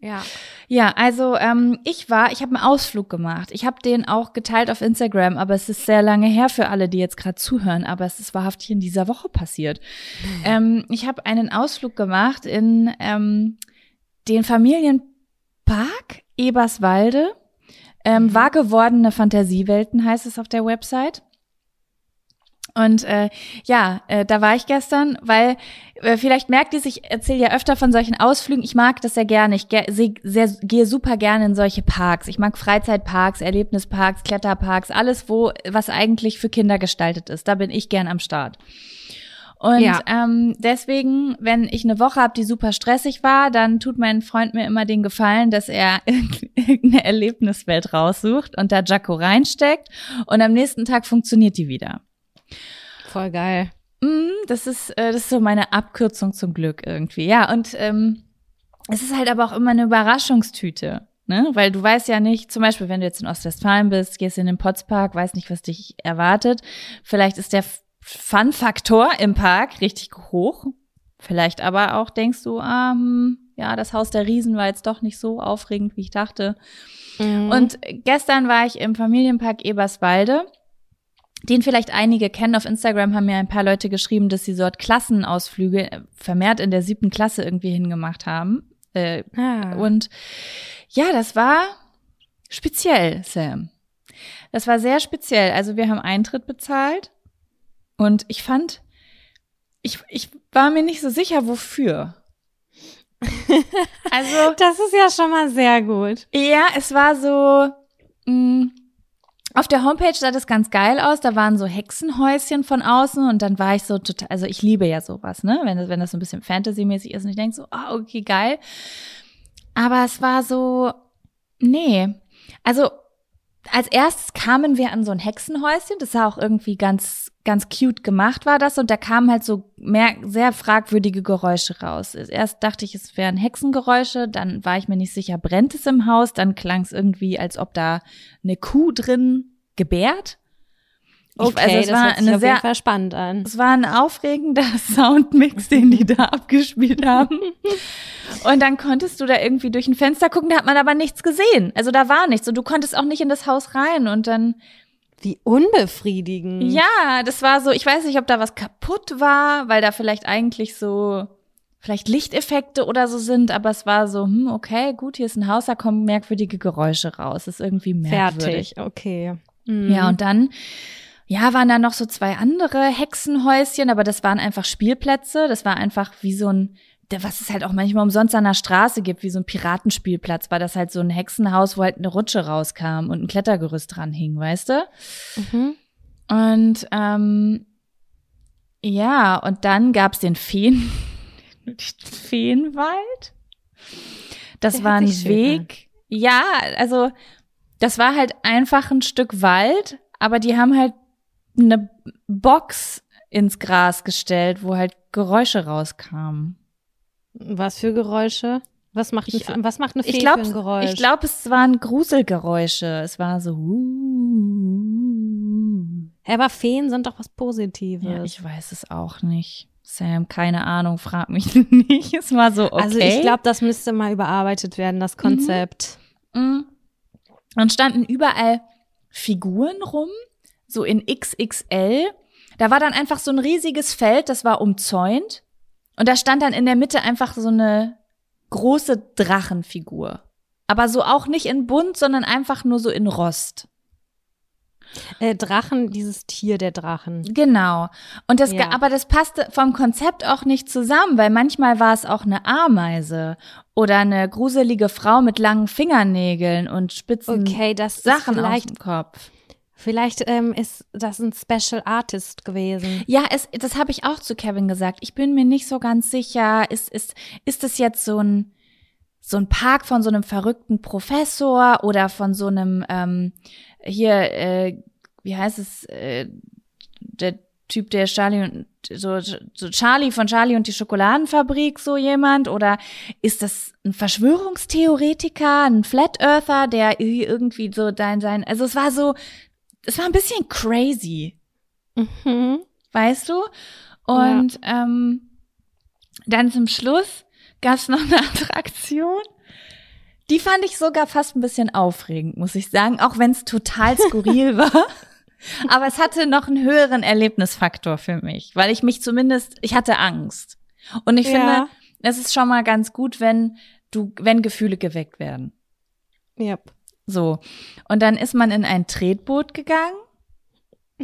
[SPEAKER 1] Ja.
[SPEAKER 2] Ja, also ähm, ich war, ich habe einen Ausflug gemacht. Ich habe den auch geteilt auf Instagram, aber es ist sehr lange her für alle, die jetzt gerade zuhören, aber es ist wahrhaftig in dieser Woche passiert. Mhm. <laughs> Ähm, ich habe einen Ausflug gemacht in ähm, den Familienpark Eberswalde. Ähm, mhm. Wahr gewordene Fantasiewelten heißt es auf der Website. Und äh, ja, äh, da war ich gestern, weil äh, vielleicht merkt ihr, ich erzähle ja öfter von solchen Ausflügen. Ich mag das sehr gerne. Ich ge sehr, sehr, gehe super gerne in solche Parks. Ich mag Freizeitparks, Erlebnisparks, Kletterparks, alles, wo was eigentlich für Kinder gestaltet ist. Da bin ich gern am Start. Und ja. ähm, deswegen, wenn ich eine Woche habe, die super stressig war, dann tut mein Freund mir immer den Gefallen, dass er <laughs> irgendeine Erlebniswelt raussucht und da Jaco reinsteckt und am nächsten Tag funktioniert die wieder.
[SPEAKER 1] Voll geil.
[SPEAKER 2] Mm, das ist, äh, das ist so meine Abkürzung zum Glück irgendwie. Ja, und ähm, es ist halt aber auch immer eine Überraschungstüte. Ne? Weil du weißt ja nicht, zum Beispiel, wenn du jetzt in Ostwestfalen bist, gehst in den Potspark, weißt nicht, was dich erwartet. Vielleicht ist der Fun-Faktor im Park richtig hoch. Vielleicht aber auch denkst du, ah, hm, ja, das Haus der Riesen war jetzt doch nicht so aufregend, wie ich dachte. Mhm. Und gestern war ich im Familienpark Eberswalde den vielleicht einige kennen. Auf Instagram haben mir ein paar Leute geschrieben, dass sie dort Klassenausflüge äh, vermehrt in der siebten Klasse irgendwie hingemacht haben. Äh, ah. Und ja, das war speziell, Sam. Das war sehr speziell. Also wir haben Eintritt bezahlt und ich fand, ich, ich war mir nicht so sicher, wofür. <laughs>
[SPEAKER 1] also. Das ist ja schon mal sehr gut.
[SPEAKER 2] Ja, es war so, mh, mm, auf der Homepage sah das ganz geil aus. Da waren so Hexenhäuschen von außen und dann war ich so total, also ich liebe ja sowas, ne? Wenn das, wenn das so ein bisschen Fantasy-mäßig ist und ich denke so, ah, oh, okay, geil. Aber es war so, nee. Also als erstes kamen wir an so ein Hexenhäuschen, das sah auch irgendwie ganz, ganz cute gemacht war das und da kamen halt so mehr, sehr fragwürdige Geräusche raus. Erst dachte ich, es wären Hexengeräusche, dann war ich mir nicht sicher, brennt es im Haus, dann klang es irgendwie, als ob da eine Kuh drin gebärt.
[SPEAKER 1] Okay, also es das war hört sich eine auf sehr, jeden Fall spannend an.
[SPEAKER 2] Es war ein aufregender <laughs> Soundmix, den die da abgespielt haben. Und dann konntest du da irgendwie durch ein Fenster gucken, da hat man aber nichts gesehen. Also da war nichts und du konntest auch nicht in das Haus rein und dann
[SPEAKER 1] wie unbefriedigend.
[SPEAKER 2] Ja, das war so, ich weiß nicht, ob da was kaputt war, weil da vielleicht eigentlich so vielleicht Lichteffekte oder so sind, aber es war so, hm, okay, gut, hier ist ein Haus, da kommen merkwürdige Geräusche raus. Das ist irgendwie merkwürdig.
[SPEAKER 1] Fertig, okay.
[SPEAKER 2] Mhm. Ja, und dann ja, waren da noch so zwei andere Hexenhäuschen, aber das waren einfach Spielplätze. Das war einfach wie so ein, was es halt auch manchmal umsonst an der Straße gibt, wie so ein Piratenspielplatz, war das halt so ein Hexenhaus, wo halt eine Rutsche rauskam und ein Klettergerüst dran hing, weißt du? Mhm. Und ähm, ja, und dann gab's den Feen, <laughs> Feenwald. Das Der war ein Weg. Ja, also das war halt einfach ein Stück Wald, aber die haben halt eine Box ins Gras gestellt, wo halt Geräusche rauskamen.
[SPEAKER 1] Was für Geräusche? Was macht, ich, was macht eine Fee
[SPEAKER 2] ich glaub,
[SPEAKER 1] für ein Geräusch?
[SPEAKER 2] Ich glaube, es waren Gruselgeräusche. Es war so. Uh.
[SPEAKER 1] Aber Feen sind doch was Positives.
[SPEAKER 2] Ja, ich weiß es auch nicht. Sam, keine Ahnung, frag mich <laughs> nicht. Es war so, okay.
[SPEAKER 1] Also ich glaube, das müsste mal überarbeitet werden, das Konzept. Mhm.
[SPEAKER 2] Mhm. Und standen überall Figuren rum, so in XXL. Da war dann einfach so ein riesiges Feld, das war umzäunt. Und da stand dann in der Mitte einfach so eine große Drachenfigur. Aber so auch nicht in bunt, sondern einfach nur so in Rost.
[SPEAKER 1] Äh, Drachen, dieses Tier der Drachen.
[SPEAKER 2] Genau. Und das, ja. aber das passte vom Konzept auch nicht zusammen, weil manchmal war es auch eine Ameise oder eine gruselige Frau mit langen Fingernägeln und spitzen
[SPEAKER 1] okay, Sachen auf dem Kopf. Vielleicht ähm, ist das ein Special Artist gewesen.
[SPEAKER 2] Ja, es, das habe ich auch zu Kevin gesagt. Ich bin mir nicht so ganz sicher. Ist, ist, ist das jetzt so ein, so ein Park von so einem verrückten Professor oder von so einem, ähm, hier, äh, wie heißt es, äh, der Typ, der Charlie und so, so Charlie von Charlie und die Schokoladenfabrik, so jemand? Oder ist das ein Verschwörungstheoretiker, ein Flat Earther, der irgendwie so dein, sein, also es war so, es war ein bisschen crazy. Mhm. Weißt du? Und ja. ähm, dann zum Schluss gab es noch eine Attraktion. Die fand ich sogar fast ein bisschen aufregend, muss ich sagen, auch wenn es total <laughs> skurril war. Aber es hatte noch einen höheren Erlebnisfaktor für mich, weil ich mich zumindest, ich hatte Angst. Und ich ja. finde, es ist schon mal ganz gut, wenn du, wenn Gefühle geweckt werden.
[SPEAKER 1] Yep.
[SPEAKER 2] So. Und dann ist man in ein Tretboot gegangen.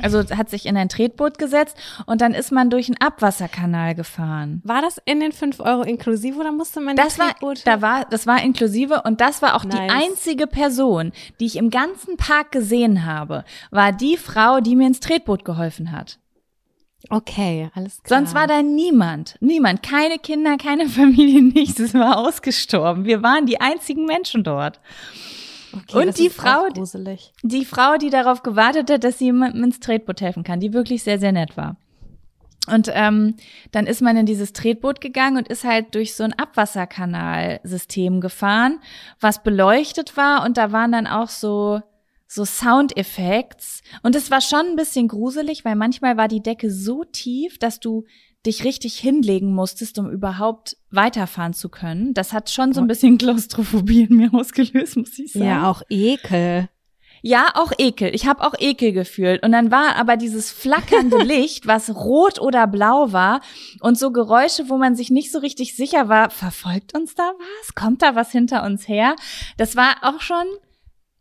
[SPEAKER 2] Also hat sich in ein Tretboot gesetzt und dann ist man durch einen Abwasserkanal gefahren.
[SPEAKER 1] War das in den fünf Euro inklusive oder musste man
[SPEAKER 2] das Tretboot? War, da war, das war inklusive und das war auch nice. die einzige Person, die ich im ganzen Park gesehen habe, war die Frau, die mir ins Tretboot geholfen hat.
[SPEAKER 1] Okay, alles klar.
[SPEAKER 2] Sonst war da niemand, niemand, keine Kinder, keine <laughs> Familie, nichts. Es war ausgestorben. Wir waren die einzigen Menschen dort. Okay, und die Frau, die Frau, die darauf gewartet hat, dass sie jemandem ins Tretboot helfen kann, die wirklich sehr, sehr nett war. Und ähm, dann ist man in dieses Tretboot gegangen und ist halt durch so ein Abwasserkanalsystem gefahren, was beleuchtet war und da waren dann auch so so Soundeffekts und es war schon ein bisschen gruselig, weil manchmal war die Decke so tief, dass du dich richtig hinlegen musstest, um überhaupt weiterfahren zu können. Das hat schon so ein bisschen Klaustrophobie in mir <laughs> ausgelöst, muss ich sagen.
[SPEAKER 1] Ja, auch Ekel.
[SPEAKER 2] Ja, auch Ekel. Ich habe auch Ekel gefühlt. Und dann war aber dieses flackernde <laughs> Licht, was rot oder blau war und so Geräusche, wo man sich nicht so richtig sicher war, verfolgt uns da was? Kommt da was hinter uns her? Das war auch schon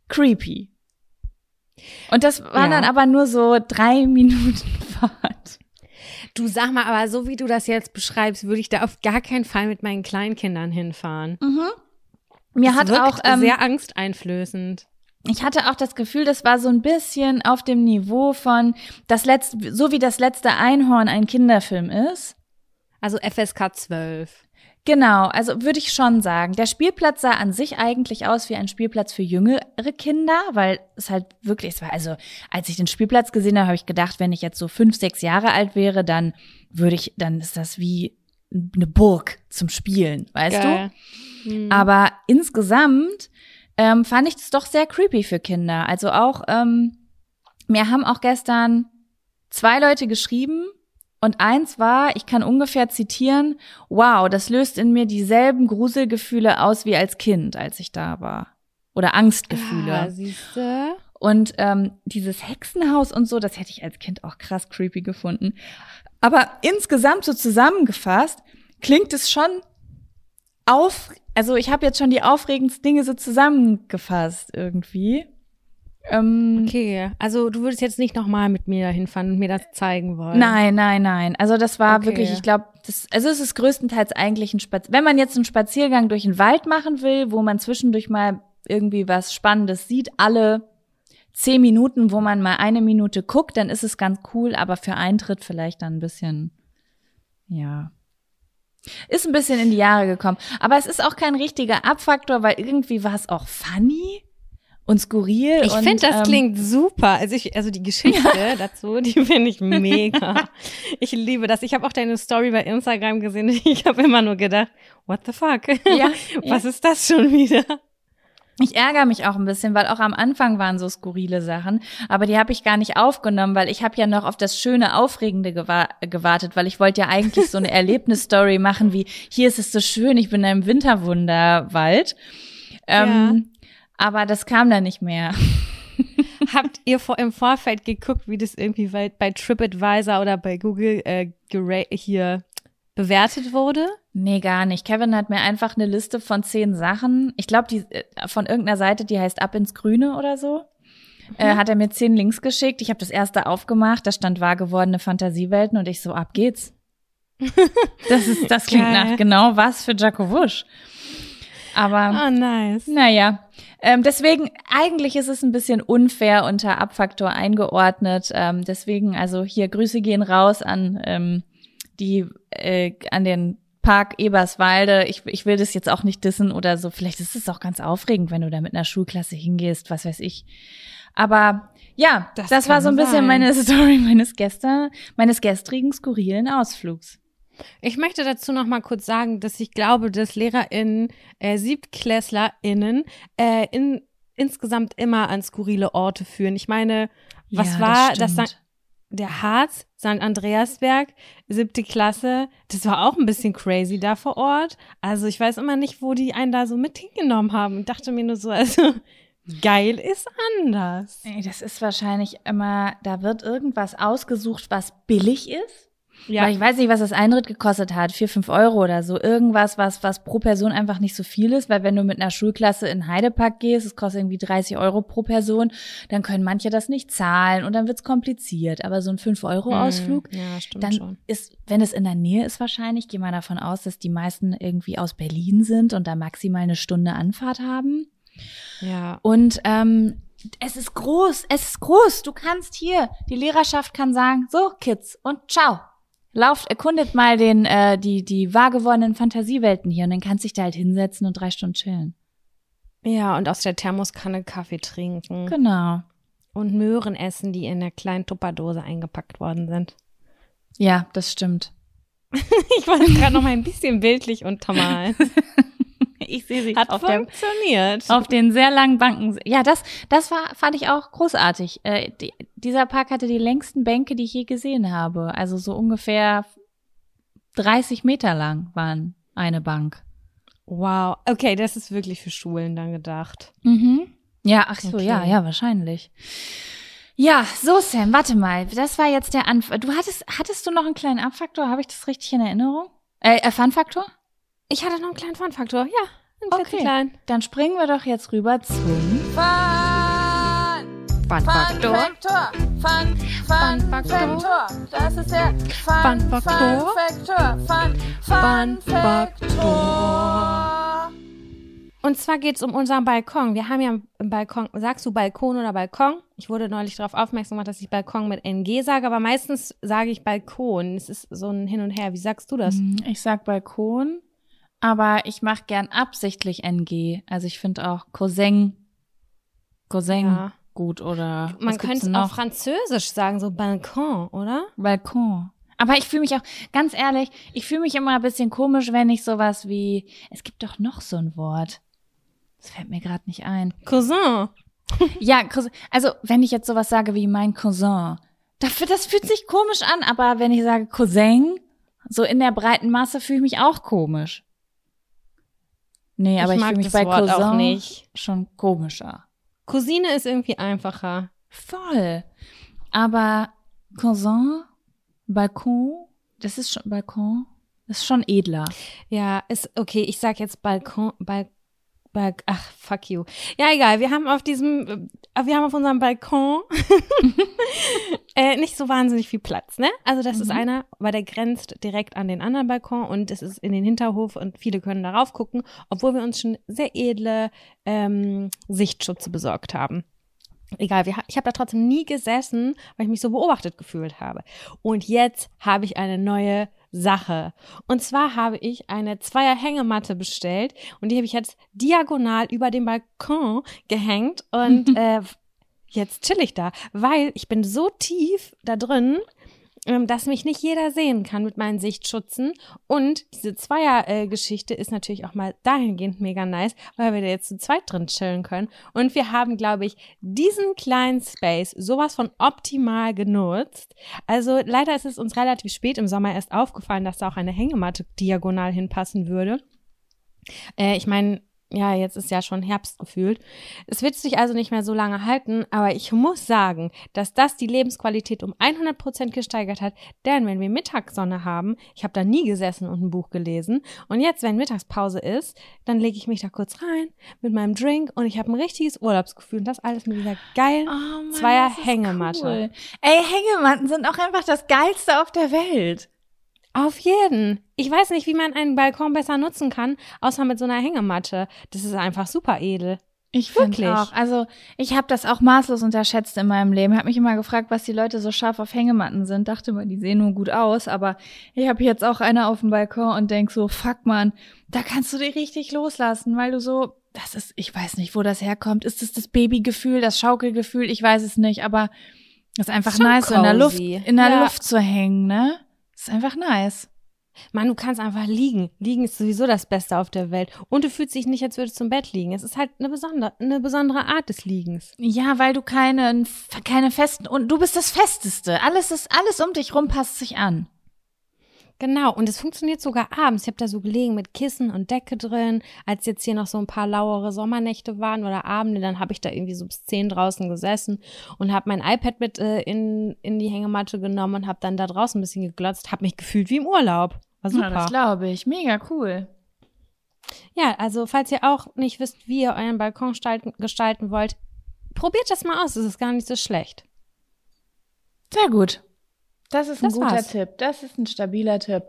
[SPEAKER 2] creepy. Und das war ja. dann aber nur so drei Minuten <laughs> Fahrt.
[SPEAKER 1] Du sag mal, aber so wie du das jetzt beschreibst, würde ich da auf gar keinen Fall mit meinen Kleinkindern hinfahren. Mhm.
[SPEAKER 2] Mir das hat auch
[SPEAKER 1] ähm, sehr angsteinflößend.
[SPEAKER 2] ich hatte auch das Gefühl, das war so ein bisschen auf dem Niveau von das letzte, so wie das letzte Einhorn ein Kinderfilm ist.
[SPEAKER 1] Also FSK 12.
[SPEAKER 2] Genau, also würde ich schon sagen. Der Spielplatz sah an sich eigentlich aus wie ein Spielplatz für jüngere Kinder, weil es halt wirklich, es war also, als ich den Spielplatz gesehen habe, habe ich gedacht, wenn ich jetzt so fünf, sechs Jahre alt wäre, dann würde ich, dann ist das wie eine Burg zum Spielen, weißt Geil. du? Mhm. Aber insgesamt ähm, fand ich das doch sehr creepy für Kinder. Also auch, ähm, mir haben auch gestern zwei Leute geschrieben und eins war, ich kann ungefähr zitieren, wow, das löst in mir dieselben Gruselgefühle aus wie als Kind, als ich da war. Oder Angstgefühle. Ja, siehste. Und ähm, dieses Hexenhaus und so, das hätte ich als Kind auch krass creepy gefunden. Aber insgesamt so zusammengefasst, klingt es schon auf, also ich habe jetzt schon die aufregendsten Dinge so zusammengefasst irgendwie.
[SPEAKER 1] Ähm, okay, also du würdest jetzt nicht nochmal mit mir hinfahren und mir das zeigen wollen.
[SPEAKER 2] Nein, nein, nein. Also das war okay. wirklich, ich glaube, das, also es ist größtenteils eigentlich ein Spaziergang. Wenn man jetzt einen Spaziergang durch den Wald machen will, wo man zwischendurch mal irgendwie was Spannendes sieht, alle zehn Minuten, wo man mal eine Minute guckt, dann ist es ganz cool, aber für Eintritt vielleicht dann ein bisschen, ja, ist ein bisschen in die Jahre gekommen. Aber es ist auch kein richtiger Abfaktor, weil irgendwie war es auch funny und skurril.
[SPEAKER 1] Ich finde, das ähm, klingt super. Also ich, also die Geschichte <laughs> dazu, die finde ich mega. ich liebe das. Ich habe auch deine Story bei Instagram gesehen. <laughs> Ich habe immer nur gedacht, what the fuck? Ja, <laughs> Was ja. ist das schon wieder?
[SPEAKER 2] Ich ärgere mich auch ein bisschen, weil auch am Anfang waren so skurrile Sachen, aber die habe ich gar nicht aufgenommen, weil ich habe ja noch auf das schöne, aufregende gewa gewartet, weil ich wollte ja eigentlich so eine Erlebnisstory machen, wie hier ist es so schön, ich bin in einem Winterwunderwald. Ähm, ja. Aber das kam dann nicht mehr. <laughs>
[SPEAKER 1] Habt ihr vor, im Vorfeld geguckt, wie das irgendwie bei, bei TripAdvisor oder bei Google äh, hier bewertet wurde?
[SPEAKER 2] Nee, gar nicht. Kevin hat mir einfach eine Liste von zehn Sachen, ich glaube, die äh, von irgendeiner Seite, die heißt Ab ins Grüne oder so. Mhm. Äh, hat er mir zehn Links geschickt. Ich habe das erste aufgemacht, da stand wahr gewordene Fantasiewelten und ich so, ab geht's. <laughs> das ist, das klingt Geil. nach genau was für Jaco Wusch. Aber
[SPEAKER 1] oh, nice.
[SPEAKER 2] naja. Ähm, deswegen, eigentlich ist es ein bisschen unfair unter Abfaktor eingeordnet. Ähm, deswegen, also hier Grüße gehen raus an ähm, die, äh, an den Park Eberswalde. Ich, ich will das jetzt auch nicht dissen oder so. Vielleicht ist es auch ganz aufregend, wenn du da mit einer Schulklasse hingehst, was weiß ich. Aber ja, das, das war so ein bisschen sein. meine <laughs> Story meines gestern, meines gestrigen skurrilen Ausflugs.
[SPEAKER 1] Ich möchte dazu noch mal kurz sagen, dass ich glaube, dass LehrerInnen, äh, SiebtklässlerInnen äh, in, insgesamt immer an skurrile Orte führen. Ich meine, was ja, war das? das der Harz, St. Andreasberg, siebte Klasse, das war auch ein bisschen crazy da vor Ort. Also ich weiß immer nicht, wo die einen da so mit hingenommen haben. Ich dachte mir nur so, also <laughs> geil ist anders.
[SPEAKER 2] Das ist wahrscheinlich immer, da wird irgendwas ausgesucht, was billig ist. Ja. Weil ich weiß nicht, was das Eintritt gekostet hat, vier, fünf Euro oder so. Irgendwas, was, was pro Person einfach nicht so viel ist, weil wenn du mit einer Schulklasse in Heidepark gehst, es kostet irgendwie 30 Euro pro Person, dann können manche das nicht zahlen und dann wird's kompliziert. Aber so ein 5-Euro-Ausflug, hm, ja, dann schon. ist, wenn es in der Nähe ist wahrscheinlich, gehe mal davon aus, dass die meisten irgendwie aus Berlin sind und da maximal eine Stunde Anfahrt haben.
[SPEAKER 1] Ja.
[SPEAKER 2] Und ähm, es ist groß, es ist groß. Du kannst hier, die Lehrerschaft kann sagen, so Kids und ciao. Lauft, erkundet mal den, äh, die, die wahr gewordenen Fantasiewelten hier und dann kannst du dich da halt hinsetzen und drei Stunden chillen.
[SPEAKER 1] Ja, und aus der Thermoskanne Kaffee trinken.
[SPEAKER 2] Genau.
[SPEAKER 1] Und Möhren essen, die in der kleinen Tupperdose eingepackt worden sind.
[SPEAKER 2] Ja, das stimmt. <laughs>
[SPEAKER 1] ich war gerade noch mal ein bisschen bildlich untermalen. <laughs> <laughs>
[SPEAKER 2] Ich sehe sie
[SPEAKER 1] Hat
[SPEAKER 2] auf
[SPEAKER 1] funktioniert.
[SPEAKER 2] Dem, auf den sehr langen Banken. Ja, das, das war, fand ich auch großartig. Äh, die, dieser Park hatte die längsten Bänke, die ich je gesehen habe. Also so ungefähr 30 Meter lang waren eine Bank.
[SPEAKER 1] Wow. Okay, das ist wirklich für Schulen dann gedacht.
[SPEAKER 2] Mhm. Ja, ach so, okay. ja, ja, wahrscheinlich. Ja, so Sam, warte mal. Das war jetzt der Anfang. Du hattest, hattest du noch einen kleinen Abfaktor? Habe ich das richtig in Erinnerung? Äh, äh Fun-Faktor?
[SPEAKER 1] Ich hatte noch einen kleinen Fun-Faktor. Ja,
[SPEAKER 2] einen okay. kleinen. Dann springen wir doch jetzt rüber zum
[SPEAKER 3] Fun.
[SPEAKER 1] Fun-Faktor.
[SPEAKER 3] Fun, Fun, Faktor. Das ist der Fun, Fun-Faktor. Fun, Fun, Fun, Faktor.
[SPEAKER 1] Und zwar geht es um unseren Balkon. Wir haben ja einen Balkon. Sagst du Balkon oder Balkon? Ich wurde neulich darauf aufmerksam gemacht, dass ich Balkon mit NG sage, aber meistens sage ich Balkon. Es ist so ein Hin und Her. Wie sagst du das?
[SPEAKER 2] Hm, Ich sag Balkon, aber ich mache gern absichtlich NG. Also ich finde auch Cousin, Cousin
[SPEAKER 1] Ja.
[SPEAKER 2] gut oder
[SPEAKER 1] Man könnte auch? Französisch sagen, so Balkon, oder?
[SPEAKER 2] Balkon. Aber ich fühle mich auch, ganz ehrlich, ich fühle mich immer ein bisschen komisch, wenn ich sowas wie, es gibt doch noch so ein Wort. Das fällt mir gerade nicht ein.
[SPEAKER 1] Cousin. <laughs>
[SPEAKER 2] Ja, Cousin, also wenn ich jetzt sowas sage wie mein Cousin, dafür, das fühlt sich komisch an, aber wenn ich sage Cousin, so in der breiten Masse fühle ich mich auch komisch. Nee, aber ich,
[SPEAKER 1] mag
[SPEAKER 2] fühle mich bei
[SPEAKER 1] Wort
[SPEAKER 2] Cousin
[SPEAKER 1] auch nicht.
[SPEAKER 2] schon komischer.
[SPEAKER 1] Cousine ist irgendwie einfacher.
[SPEAKER 2] Voll. Aber Cousin, Balkon, das ist schon, Balkon, das ist schon edler.
[SPEAKER 1] Ja, ist okay. Ich sag jetzt Balkon, Bal, Bal, ach fuck you. Ja, egal. Wir haben auf diesem, äh, wir haben auf unserem Balkon <laughs> äh, nicht so wahnsinnig viel Platz, ne? Also das ist
[SPEAKER 2] Mhm.
[SPEAKER 1] einer, weil der grenzt direkt an den anderen Balkon und es ist in den Hinterhof und viele können darauf gucken, obwohl wir uns schon sehr edle ähm, Sichtschutze besorgt haben. Egal, wir, ich habe da trotzdem nie gesessen, weil ich mich so beobachtet gefühlt habe. Und jetzt habe ich eine neue Sache. Und zwar habe ich eine Zweier-Hängematte bestellt und die habe ich jetzt diagonal über dem Balkon gehängt und <laughs> äh, jetzt chill ich da, weil ich bin so tief da drin, dass mich nicht jeder sehen kann mit meinen Sichtschutzen. Und diese Zweier-Geschichte ist natürlich auch mal dahingehend mega nice, weil wir da jetzt zu zweit drin chillen können. Und wir haben, glaube ich, diesen kleinen Space sowas von optimal genutzt. Also leider ist es uns relativ spät im Sommer erst aufgefallen, dass da auch eine Hängematte diagonal hinpassen würde. Äh, ich meine, ja, jetzt ist ja schon Herbst gefühlt. Es wird sich also nicht mehr so lange halten, aber ich muss sagen, dass das die Lebensqualität um 100 Prozent gesteigert hat. Denn wenn wir Mittagssonne haben, ich habe da nie gesessen und ein Buch gelesen, und jetzt, wenn Mittagspause ist, dann lege ich mich da kurz rein mit meinem Drink und ich habe ein richtiges Urlaubsgefühl. Und das alles mit dieser geilen
[SPEAKER 2] Oh
[SPEAKER 1] Zweier Hängematte.
[SPEAKER 2] Ey, Hängematten sind auch einfach das Geilste auf der Welt.
[SPEAKER 1] Auf jeden. Ich weiß nicht, wie man einen Balkon besser nutzen kann, außer mit so einer Hängematte. Das ist einfach super edel.
[SPEAKER 2] Ich finde
[SPEAKER 1] Wirklich?
[SPEAKER 2] auch. Also ich habe das auch maßlos unterschätzt in meinem Leben. Ich habe mich immer gefragt, was die Leute so scharf auf Hängematten sind. Dachte immer, die sehen nur gut aus. Aber ich habe jetzt auch eine auf dem Balkon und denk so, fuck man, da kannst du dich richtig loslassen, weil du so, das ist, ich weiß nicht, wo das herkommt. Ist es das Babygefühl, das Schaukelgefühl? Ich weiß es nicht. Aber es ist einfach
[SPEAKER 1] schon
[SPEAKER 2] nice, so in der Luft,
[SPEAKER 1] cozy.
[SPEAKER 2] in der
[SPEAKER 1] Ja.
[SPEAKER 2] Luft zu hängen, ne? Ist einfach nice.
[SPEAKER 1] Mann, du kannst einfach liegen. Liegen ist sowieso das Beste auf der Welt. Und du fühlst dich nicht, als würdest du im Bett liegen. Es ist halt eine besondere, eine besondere Art des Liegens.
[SPEAKER 2] Ja, weil du keine, keine festen, und du bist das Festeste. Alles ist, alles um dich rum passt sich an.
[SPEAKER 1] Genau, und es funktioniert sogar abends. Ich habe da so gelegen mit Kissen und Decke drin, als jetzt hier noch so ein paar lauere Sommernächte waren oder Abende, dann habe ich da irgendwie so bis zehn draußen gesessen und habe mein iPad mit äh, in, in die Hängematte genommen und habe dann da draußen ein bisschen geglotzt, habe mich gefühlt wie im Urlaub. War super.
[SPEAKER 2] Ja, das glaube ich. Mega cool.
[SPEAKER 1] Ja, also falls ihr auch nicht wisst, wie ihr euren Balkon gestalten, gestalten wollt, probiert das mal aus. Es ist gar nicht so schlecht.
[SPEAKER 2] Sehr gut. Das ist ein
[SPEAKER 1] Das
[SPEAKER 2] guter
[SPEAKER 1] war's.
[SPEAKER 2] Tipp. Das ist ein stabiler Tipp.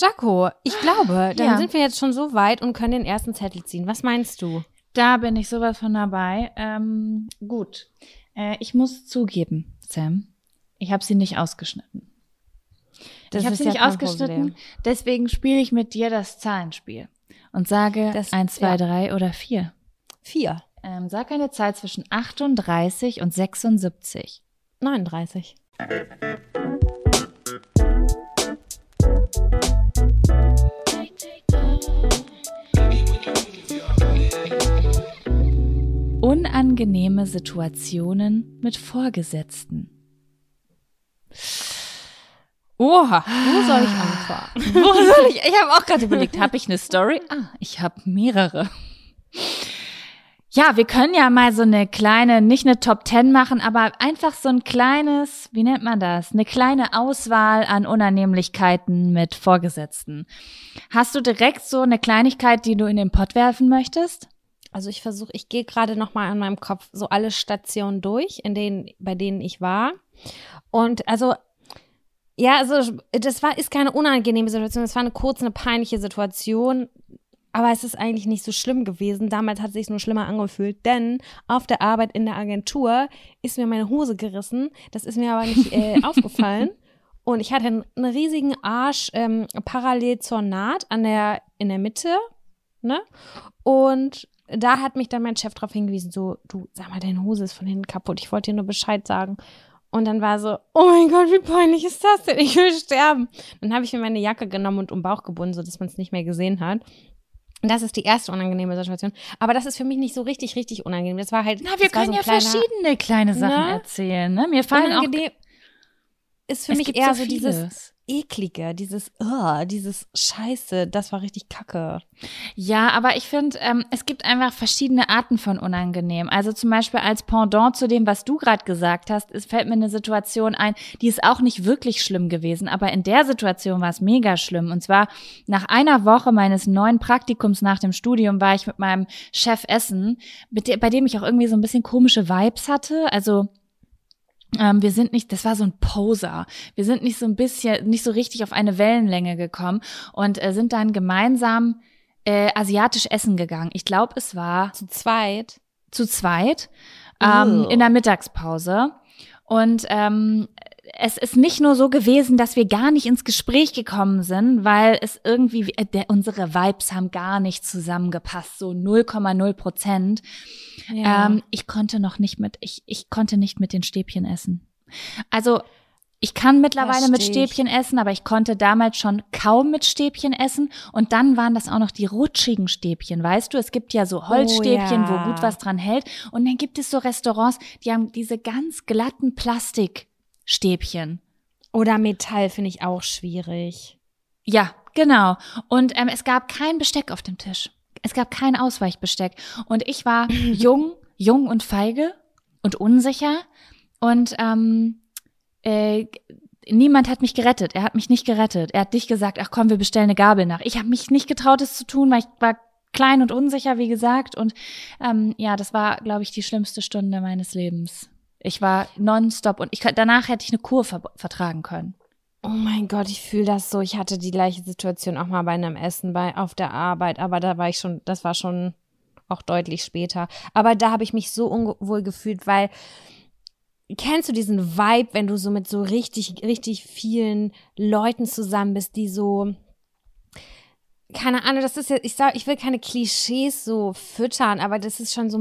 [SPEAKER 1] Jaco, ich glaube, dann
[SPEAKER 2] Ja.
[SPEAKER 1] sind wir jetzt schon so weit und können den ersten Zettel ziehen. Was meinst du?
[SPEAKER 2] Da bin ich sowas von dabei. Ähm, gut. Äh, ich muss zugeben, Sam, ich habe sie nicht ausgeschnitten.
[SPEAKER 1] Das
[SPEAKER 2] ich habe sie
[SPEAKER 1] ja
[SPEAKER 2] nicht ausgeschnitten,
[SPEAKER 1] Problem.
[SPEAKER 2] deswegen spiele ich mit dir das Zahlenspiel und sage
[SPEAKER 1] Das-
[SPEAKER 2] 1, 2,
[SPEAKER 1] ja.
[SPEAKER 2] 3 oder 4.
[SPEAKER 1] Vier.
[SPEAKER 2] Ähm, sag eine Zahl zwischen 38 und 76.
[SPEAKER 1] 39.
[SPEAKER 2] Unangenehme Situationen mit Vorgesetzten.
[SPEAKER 1] Oha, wo soll ich anfangen? <laughs>
[SPEAKER 2] Wo soll ich? Ich habe auch gerade überlegt, habe ich eine Story? Ah, ich habe mehrere. Ja, wir können ja mal so eine kleine, nicht eine Top Ten machen, aber einfach so ein kleines, wie nennt man das? Eine kleine Auswahl an Unannehmlichkeiten mit Vorgesetzten. Hast du direkt so eine Kleinigkeit, die du in den Pott werfen möchtest?
[SPEAKER 1] Also ich versuche, ich gehe gerade noch mal an meinem Kopf so alle Stationen durch, in denen, bei denen ich war. Und also, ja, also das war, ist keine unangenehme Situation, es war eine kurze, eine peinliche Situation. Aber es ist eigentlich nicht so schlimm gewesen. Damals hat es sich nur schlimmer angefühlt, denn auf der Arbeit in der Agentur ist mir meine Hose gerissen. Das ist mir aber nicht äh, <laughs> aufgefallen. Und ich hatte einen, einen riesigen Arsch ähm, parallel zur Naht an der, in der Mitte. Ne? Und da hat mich dann mein Chef darauf hingewiesen, so, du, sag mal, deine Hose ist von hinten kaputt. Ich wollte dir nur Bescheid sagen. Und dann war so, oh mein Gott, wie peinlich ist das denn? Ich will sterben. Dann habe ich mir meine Jacke genommen und um Bauch gebunden, sodass man es nicht mehr gesehen hat. Das ist die erste unangenehme Situation. Aber das ist für mich nicht so richtig, richtig unangenehm. Das war halt.
[SPEAKER 2] Na, wir können so ja kleiner, verschiedene kleine Sachen ne? erzählen. Ne? Mir fallen
[SPEAKER 1] auch. Ist für mich eher so, so dieses eklige, dieses, uh, dieses Scheiße, das war richtig kacke.
[SPEAKER 2] Ja, aber ich finde, ähm, es gibt einfach verschiedene Arten von unangenehm. Also zum Beispiel als Pendant zu dem, was du gerade gesagt hast, es fällt mir eine Situation ein, die ist auch nicht wirklich schlimm gewesen, aber in der Situation war es mega schlimm. Und zwar nach einer Woche meines neuen Praktikums nach dem Studium war ich mit meinem Chef essen, de bei dem ich auch irgendwie so ein bisschen komische Vibes hatte. Also ähm, wir sind nicht, das war so ein Poser. Wir sind nicht so ein bisschen, nicht so richtig auf eine Wellenlänge gekommen und äh, sind dann gemeinsam äh, asiatisch essen gegangen. Ich glaube, es war
[SPEAKER 1] zu zweit.
[SPEAKER 2] Zu zweit ähm, in der Mittagspause. Und ähm, es ist nicht nur so gewesen, dass wir gar nicht ins Gespräch gekommen sind, weil es irgendwie, äh, der, unsere Vibes haben gar nicht zusammengepasst, so 0,0 Prozent. Ja. Ähm, ich konnte noch nicht mit, ich, ich konnte nicht mit den Stäbchen essen. Also ich kann mittlerweile mit Stäbchen essen, aber ich konnte damals schon kaum mit Stäbchen essen. Und dann waren das auch noch die rutschigen Stäbchen, weißt du? Es gibt ja so Holzstäbchen, oh, ja. wo gut was dran hält. Und dann gibt es so Restaurants, die haben diese ganz glatten Plastikstäbchen.
[SPEAKER 1] Oder Metall finde ich auch schwierig.
[SPEAKER 2] Ja, genau. Und ähm, es gab kein Besteck auf dem Tisch. Es gab kein Ausweichbesteck. Und ich war <clears throat> jung, jung und feige und unsicher. Und ähm, äh, niemand hat mich gerettet. Er hat mich nicht gerettet. Er hat dich gesagt, ach komm, wir bestellen eine Gabel nach. Ich habe mich nicht getraut, es zu tun, weil ich war klein und unsicher, wie gesagt. Und ähm, ja, das war, glaube ich, die schlimmste Stunde meines Lebens. Ich war nonstop und ich danach hätte ich eine Kur ver vertragen können.
[SPEAKER 1] Oh mein Gott, ich fühle das so. Ich hatte die gleiche Situation auch mal bei einem Essen bei auf der Arbeit, aber da war ich schon, das war schon auch deutlich später. Aber da habe ich mich so unwohl gefühlt, weil kennst du diesen Vibe, wenn du so mit so richtig, richtig vielen Leuten zusammen bist, die so, keine Ahnung, das ist ja, ich sag, ich will keine Klischees so füttern, aber das ist schon so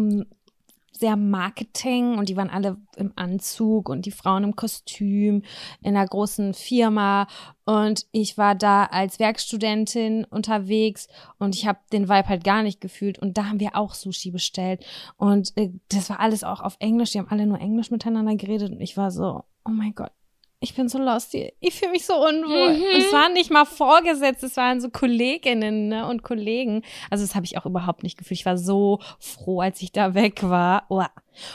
[SPEAKER 1] sehr Marketing und die waren alle im Anzug und die Frauen im Kostüm in einer großen Firma. Und ich war da als Werkstudentin unterwegs und ich habe den Vibe halt gar nicht gefühlt. Und da haben wir auch Sushi bestellt. Und äh, das war alles auch auf Englisch, die haben alle nur Englisch miteinander geredet. Und ich war so, oh mein Gott, ich bin so lost hier. Ich fühle mich so unwohl. Mhm. Und es waren nicht mal vorgesetzt, es waren so Kolleginnen ne, und Kollegen. Also das habe ich auch überhaupt nicht gefühlt. Ich war so froh, als ich da weg war. Oh.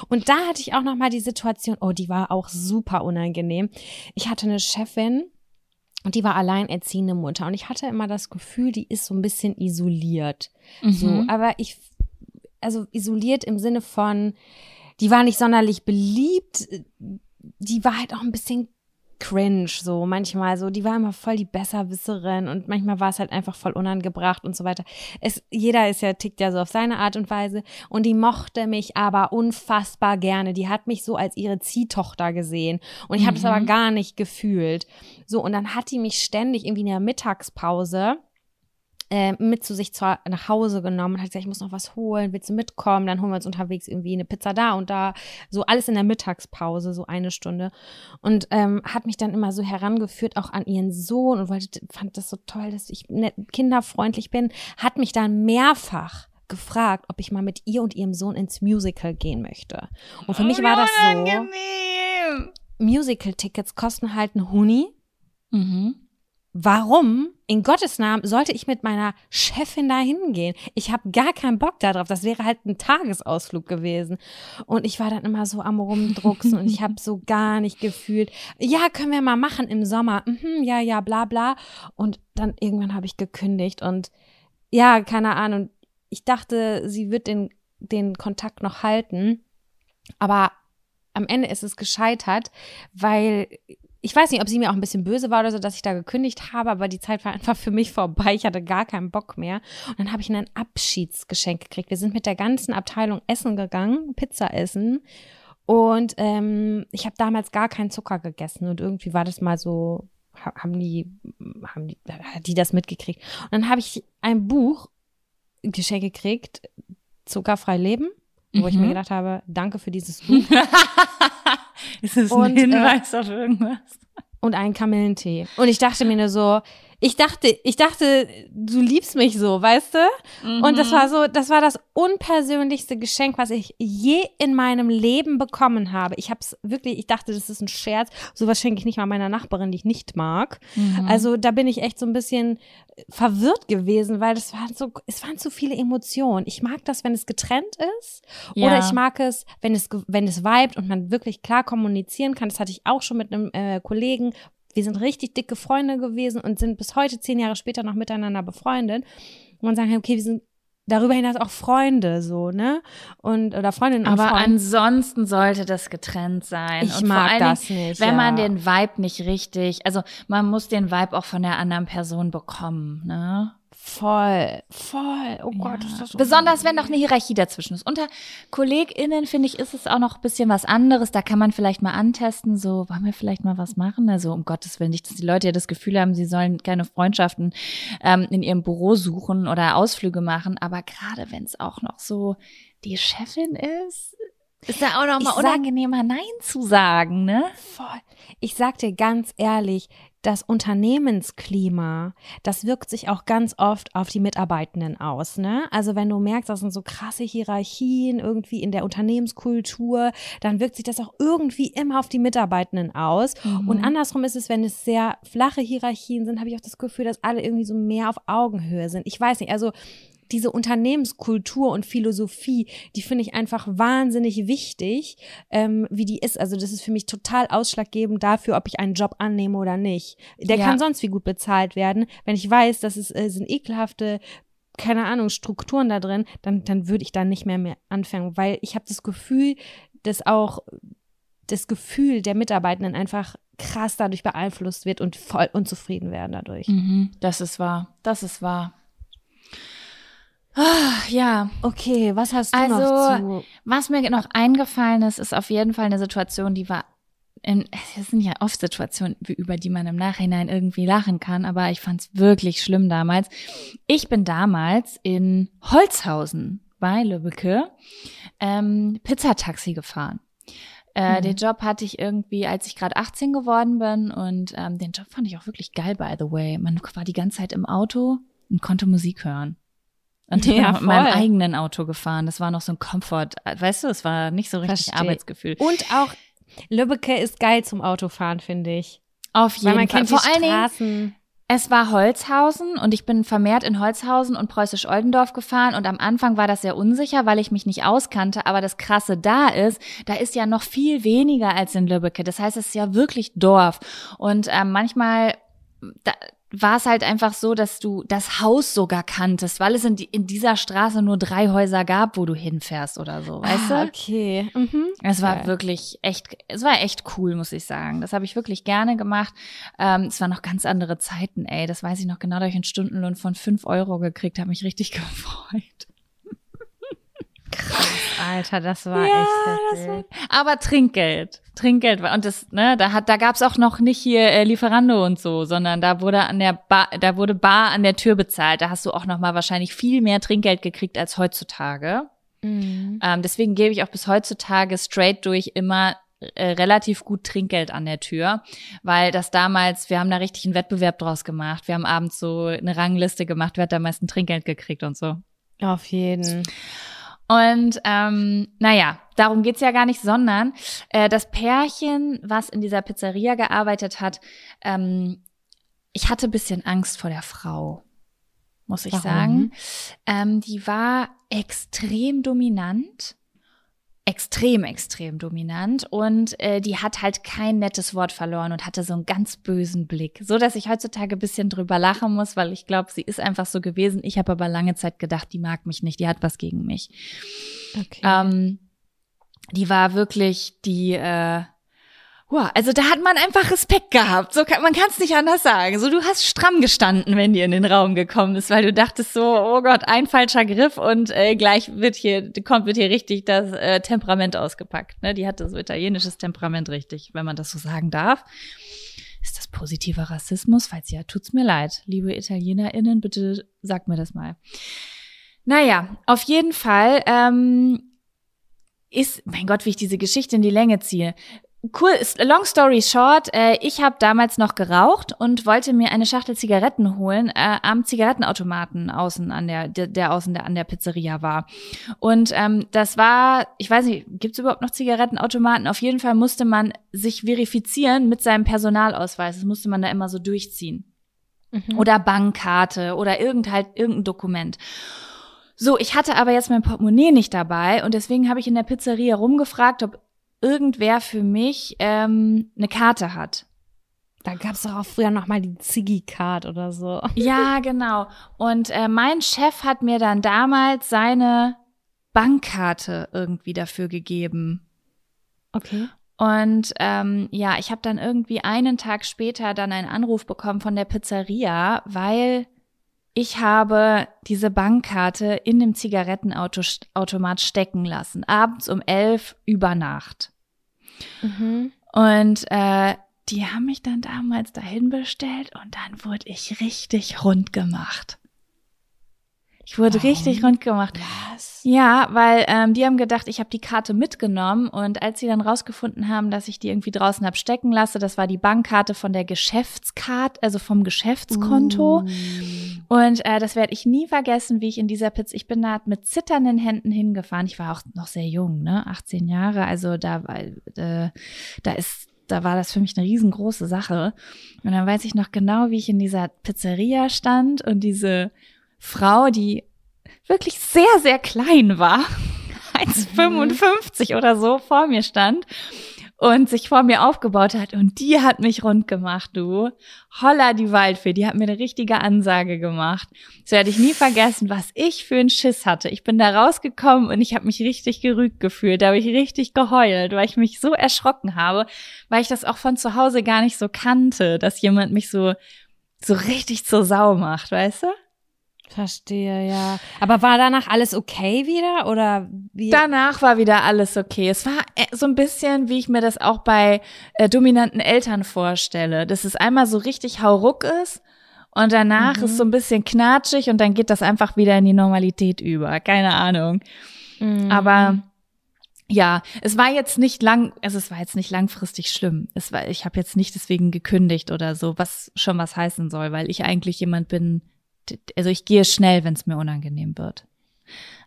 [SPEAKER 1] Und da hatte ich auch noch mal die Situation, oh, die war auch super unangenehm. Ich hatte eine Chefin, und die war alleinerziehende Mutter. Und ich hatte immer das Gefühl, die ist so ein bisschen isoliert. Mhm. So, aber ich, also isoliert im Sinne von, die war nicht sonderlich beliebt. Die war halt auch ein bisschen cringe, so manchmal so. Die war immer voll die Besserwisserin und manchmal war es halt einfach voll unangebracht und so weiter. Es, jeder ist ja, tickt ja so auf seine Art und Weise und die mochte mich aber unfassbar gerne. Die hat mich so als ihre Ziehtochter gesehen und ich habe es aber mhm. gar nicht gefühlt. So, und dann hat die mich ständig irgendwie in der Mittagspause äh, mit zu sich zwar nach Hause genommen und hat gesagt, ich muss noch was holen, willst du mitkommen? Dann holen wir uns unterwegs irgendwie eine Pizza da und da, so alles in der Mittagspause, so eine Stunde. Und ähm, hat mich dann immer so herangeführt, auch an ihren Sohn und wollte, fand das so toll, dass ich nett, kinderfreundlich bin, hat mich dann mehrfach gefragt, ob ich mal mit ihr und ihrem Sohn ins Musical gehen möchte. Und für oh, mich war das so. Musical-Tickets kosten halt einen Huni. Mhm. Warum in Gottes Namen sollte ich mit meiner Chefin da hingehen? Ich habe gar keinen Bock darauf. Das wäre halt ein Tagesausflug gewesen. Und ich war dann immer so am Rumdrucksen und ich habe so gar nicht gefühlt, ja, können wir mal machen im Sommer. Mhm, ja, ja, bla bla. Und dann irgendwann habe ich gekündigt und ja, keine Ahnung. Ich dachte, sie wird den, den Kontakt noch halten. Aber am Ende ist es gescheitert, weil ich weiß nicht, ob sie mir auch ein bisschen böse war oder so, dass ich da gekündigt habe, aber die Zeit war <laughs> einfach für mich vorbei. Ich hatte gar keinen Bock mehr. Und dann habe ich ein Abschiedsgeschenk gekriegt. Wir sind mit der ganzen Abteilung essen gegangen, Pizza essen. Und ähm, ich habe damals gar keinen Zucker gegessen. Und irgendwie war das mal so, haben die, haben die, hat die das mitgekriegt. Und dann habe ich ein Buch geschenkt gekriegt, Zuckerfrei Leben, wo ich mir
[SPEAKER 2] Mhm.
[SPEAKER 1] gedacht habe, danke für dieses Buch. <laughs>
[SPEAKER 2] Ist das
[SPEAKER 1] Und,
[SPEAKER 2] ein Hinweis auf irgendwas?
[SPEAKER 1] und einen Kamillentee. Und ich dachte mir nur so, ich dachte, ich dachte, du liebst mich so, weißt du? Und das war so, das war das unpersönlichste Geschenk, was ich je in meinem Leben bekommen habe. Ich habe es wirklich, ich dachte, das ist ein Scherz. Sowas schenke ich nicht mal meiner Nachbarin, die ich nicht mag.
[SPEAKER 2] Mhm.
[SPEAKER 1] Also da bin ich echt so ein bisschen verwirrt gewesen, weil das waren so, es waren zu viele Emotionen. Ich mag das, wenn es getrennt ist. Oder
[SPEAKER 2] Ja.
[SPEAKER 1] ich mag es, wenn es, wenn es vibet und man wirklich klar kommunizieren kann. Das hatte ich auch schon mit einem äh, Kollegen. Wir sind richtig dicke Freunde gewesen und sind bis heute zehn Jahre später noch miteinander befreundet. Und man sagen, okay, wir sind darüber hinaus auch Freunde, so, ne? Und, oder Freundinnen und
[SPEAKER 2] Aber
[SPEAKER 1] Freunde.
[SPEAKER 2] ansonsten sollte das getrennt sein.
[SPEAKER 1] Ich
[SPEAKER 2] und
[SPEAKER 1] mag das
[SPEAKER 2] Dingen,
[SPEAKER 1] nicht,
[SPEAKER 2] Wenn man
[SPEAKER 1] ja.
[SPEAKER 2] den Vibe nicht richtig, also man muss den Vibe auch von der anderen Person bekommen, ne?
[SPEAKER 1] Voll, voll. Oh Gott, ist das so
[SPEAKER 2] Besonders wenn noch eine Hierarchie dazwischen ist. Unter KollegInnen, finde ich, ist es auch noch ein bisschen was anderes. Da kann man vielleicht mal antesten, so, wollen wir vielleicht mal was machen? Also um Gottes Willen nicht, dass die Leute ja das Gefühl haben, sie sollen keine Freundschaften ähm, in ihrem Büro suchen oder Ausflüge machen. Aber gerade wenn es auch noch so die Chefin ist, ist da auch noch mal
[SPEAKER 1] sag-
[SPEAKER 2] unangenehmer Nein zu sagen, ne?
[SPEAKER 1] Voll. Ich sag dir ganz ehrlich, das Unternehmensklima, das wirkt sich auch ganz oft auf die Mitarbeitenden aus, ne? Also wenn du merkst, das sind so krasse Hierarchien irgendwie in der Unternehmenskultur, dann wirkt sich das auch irgendwie immer auf die Mitarbeitenden aus. Und andersrum ist es, wenn es sehr flache Hierarchien sind, habe ich auch das Gefühl, dass alle irgendwie so mehr auf Augenhöhe sind. Ich weiß nicht, also diese Unternehmenskultur und Philosophie, die finde ich einfach wahnsinnig wichtig, ähm, wie die ist. Also das ist für mich total ausschlaggebend dafür, ob ich einen Job annehme oder nicht. Der
[SPEAKER 2] Ja.
[SPEAKER 1] kann sonst wie gut bezahlt werden. Wenn ich weiß, dass es äh, sind ekelhafte keine Ahnung, Strukturen da drin, dann, dann würde ich da nicht mehr, mehr anfangen, weil ich habe das Gefühl, dass auch das Gefühl der Mitarbeitenden einfach krass dadurch beeinflusst wird und voll unzufrieden werden dadurch.
[SPEAKER 2] Mhm, das ist wahr. Das ist wahr. Ah, ja,
[SPEAKER 1] Okay, was hast du
[SPEAKER 2] Also,
[SPEAKER 1] noch zu?
[SPEAKER 2] Was mir noch eingefallen ist, ist auf jeden Fall eine Situation, die war. In, es sind ja oft Situationen, über die man im Nachhinein irgendwie lachen kann, aber ich fand es wirklich schlimm damals. Ich bin damals in Holzhausen bei Lübbecke ähm, Pizzataxi gefahren. Äh,
[SPEAKER 1] Mhm.
[SPEAKER 2] Den Job hatte ich irgendwie, als ich gerade 18 geworden bin und ähm, den Job fand ich auch wirklich geil, by the way. Man war die ganze Zeit im Auto und konnte Musik hören. Und ich
[SPEAKER 1] Ja,
[SPEAKER 2] bin mit meinem eigenen Auto gefahren. Das war noch so ein Komfort. Weißt du, es war nicht so richtig
[SPEAKER 1] Versteh.
[SPEAKER 2] Arbeitsgefühl.
[SPEAKER 1] Und auch Lübbecke ist geil zum Autofahren, finde ich.
[SPEAKER 2] Auf
[SPEAKER 1] Weil
[SPEAKER 2] jeden
[SPEAKER 1] man
[SPEAKER 2] Fall.
[SPEAKER 1] kennt
[SPEAKER 2] Vor
[SPEAKER 1] die
[SPEAKER 2] allen Dingen, es war Holzhausen und ich bin vermehrt in Holzhausen und Preußisch-Oldendorf gefahren und am Anfang war das sehr unsicher, weil ich mich nicht auskannte. Aber das Krasse da ist, da ist ja noch viel weniger als in Lübbecke. Das heißt, es ist ja wirklich Dorf. Und ähm, manchmal da war es halt einfach so, dass du das Haus sogar kanntest, weil es in, die, in dieser Straße nur drei Häuser gab, wo du hinfährst oder so, weißt
[SPEAKER 1] ah,
[SPEAKER 2] du?
[SPEAKER 1] okay. Mhm.
[SPEAKER 2] Es war
[SPEAKER 1] Geil.
[SPEAKER 2] wirklich echt, es war echt cool, muss ich sagen. Das habe ich wirklich gerne gemacht. Ähm, es waren noch ganz andere Zeiten, ey. Das weiß ich noch genau, da ich einen Stundenlohn von fünf Euro gekriegt habe, mich richtig <laughs> gefreut.
[SPEAKER 1] Alter, das war
[SPEAKER 2] Ja,
[SPEAKER 1] echt heftig.
[SPEAKER 2] Aber Trinkgeld. Trinkgeld war, und das, ne, da hat, da gab's auch noch nicht hier äh, Lieferando und so, sondern da wurde an der Bar, da wurde Bar an der Tür bezahlt. Da hast du auch noch mal wahrscheinlich viel mehr Trinkgeld gekriegt als heutzutage.
[SPEAKER 1] Mhm.
[SPEAKER 2] Ähm, deswegen gebe ich auch bis heutzutage straight durch immer äh, relativ gut Trinkgeld an der Tür, weil das damals, wir haben da richtig einen Wettbewerb draus gemacht. Wir haben abends so eine Rangliste gemacht, wer hat am meisten Trinkgeld gekriegt und so.
[SPEAKER 1] Auf jeden.
[SPEAKER 2] Und ähm, naja, darum geht's ja gar nicht, sondern äh, das Pärchen, was in dieser Pizzeria gearbeitet hat, ähm, ich hatte bisschen Angst vor der Frau, muss ich
[SPEAKER 1] Warum?
[SPEAKER 2] sagen. Ähm, die war extrem dominant. Extrem, extrem dominant und äh, die hat halt kein nettes Wort verloren und hatte so einen ganz bösen Blick. So dass ich heutzutage ein bisschen drüber lachen muss, weil ich glaube, sie ist einfach so gewesen. Ich habe aber lange Zeit gedacht, die mag mich nicht, die hat was gegen mich.
[SPEAKER 1] Okay.
[SPEAKER 2] Ähm, die war wirklich die, äh, Wow, also da hat man einfach Respekt gehabt. So kann, man kann es nicht anders sagen. So, du hast stramm gestanden, wenn die in den Raum gekommen ist, weil du dachtest so, oh Gott, ein falscher Griff und äh, gleich wird hier, kommt wird hier richtig das äh, Temperament ausgepackt. Ne? Die hatte so italienisches Temperament richtig, wenn man das so sagen darf. Ist das positiver Rassismus? Falls ja, tut's mir leid. Liebe ItalienerInnen, bitte sagt mir das mal. Naja, auf jeden Fall ähm, ist, mein Gott, wie ich diese Geschichte in die Länge ziehe cool, long story short, äh, ich habe damals noch geraucht und wollte mir eine Schachtel Zigaretten holen äh, am Zigarettenautomaten außen an der, der, der außen der, an der Pizzeria war. Und ähm, das war, ich weiß nicht, gibt's überhaupt noch Zigarettenautomaten? Auf jeden Fall musste man sich verifizieren mit seinem Personalausweis. Das musste man da immer so durchziehen. Mhm. Oder Bankkarte oder irgend halt irgendein Dokument. So, ich hatte aber jetzt mein Portemonnaie nicht dabei und deswegen habe ich in der Pizzeria rumgefragt, ob irgendwer für mich ähm, eine Karte hat.
[SPEAKER 1] Da gab es doch auch früher noch mal die Ziggy-Card oder so. <laughs>
[SPEAKER 2] Ja, genau. Und äh, mein Chef hat mir dann damals seine Bankkarte irgendwie dafür gegeben.
[SPEAKER 1] Okay.
[SPEAKER 2] Und ähm, ja, ich habe dann irgendwie einen Tag später dann einen Anruf bekommen von der Pizzeria, weil ich habe diese Bankkarte in dem Zigarettenautomat stecken lassen, abends um elf über Nacht. Mhm. Und äh, die haben mich dann damals dahin bestellt und dann wurde ich richtig rund gemacht. Ich wurde Warum? richtig rund gemacht. Was? Ja, weil ähm, die haben gedacht, ich habe die Karte mitgenommen und als sie dann rausgefunden haben, dass ich die irgendwie draußen hab stecken lasse, das war die Bankkarte von der Geschäftskarte, also vom Geschäftskonto. Uh. Und äh, das werde ich nie vergessen, wie ich in dieser Pizza, ich bin da mit zitternden Händen hingefahren. Ich war auch noch sehr jung, ne, 18 Jahre, also da war, äh, da ist da war das für mich eine riesengroße Sache. Und dann weiß ich noch genau, wie ich in dieser Pizzeria stand und diese Frau, die wirklich sehr, sehr klein war, <laughs> 1,55 mhm. oder so vor mir stand und sich vor mir aufgebaut hat und die hat mich rund gemacht, du. Holla die Waldfee, die hat mir eine richtige Ansage gemacht. Das werde ich nie vergessen, was ich für einen Schiss hatte. Ich bin da rausgekommen und ich habe mich richtig gerügt gefühlt. Da habe ich richtig geheult, weil ich mich so erschrocken habe, weil ich das auch von zu Hause gar nicht so kannte, dass jemand mich so so richtig zur Sau macht, weißt du?
[SPEAKER 1] Verstehe, ja. Aber war danach alles okay wieder oder wie?
[SPEAKER 2] Danach war wieder alles okay. Es war äh, so ein bisschen, wie ich mir das auch bei äh, dominanten Eltern vorstelle, dass es einmal so richtig hauruck ist und danach mhm. ist so ein bisschen knatschig und dann geht das einfach wieder in die Normalität über. Keine Ahnung. Mhm. Aber ja, es war jetzt nicht lang, also es war jetzt nicht langfristig schlimm. Es war, ich habe jetzt nicht deswegen gekündigt oder so, was schon was heißen soll, weil ich eigentlich jemand bin, also ich gehe schnell, wenn es mir unangenehm wird.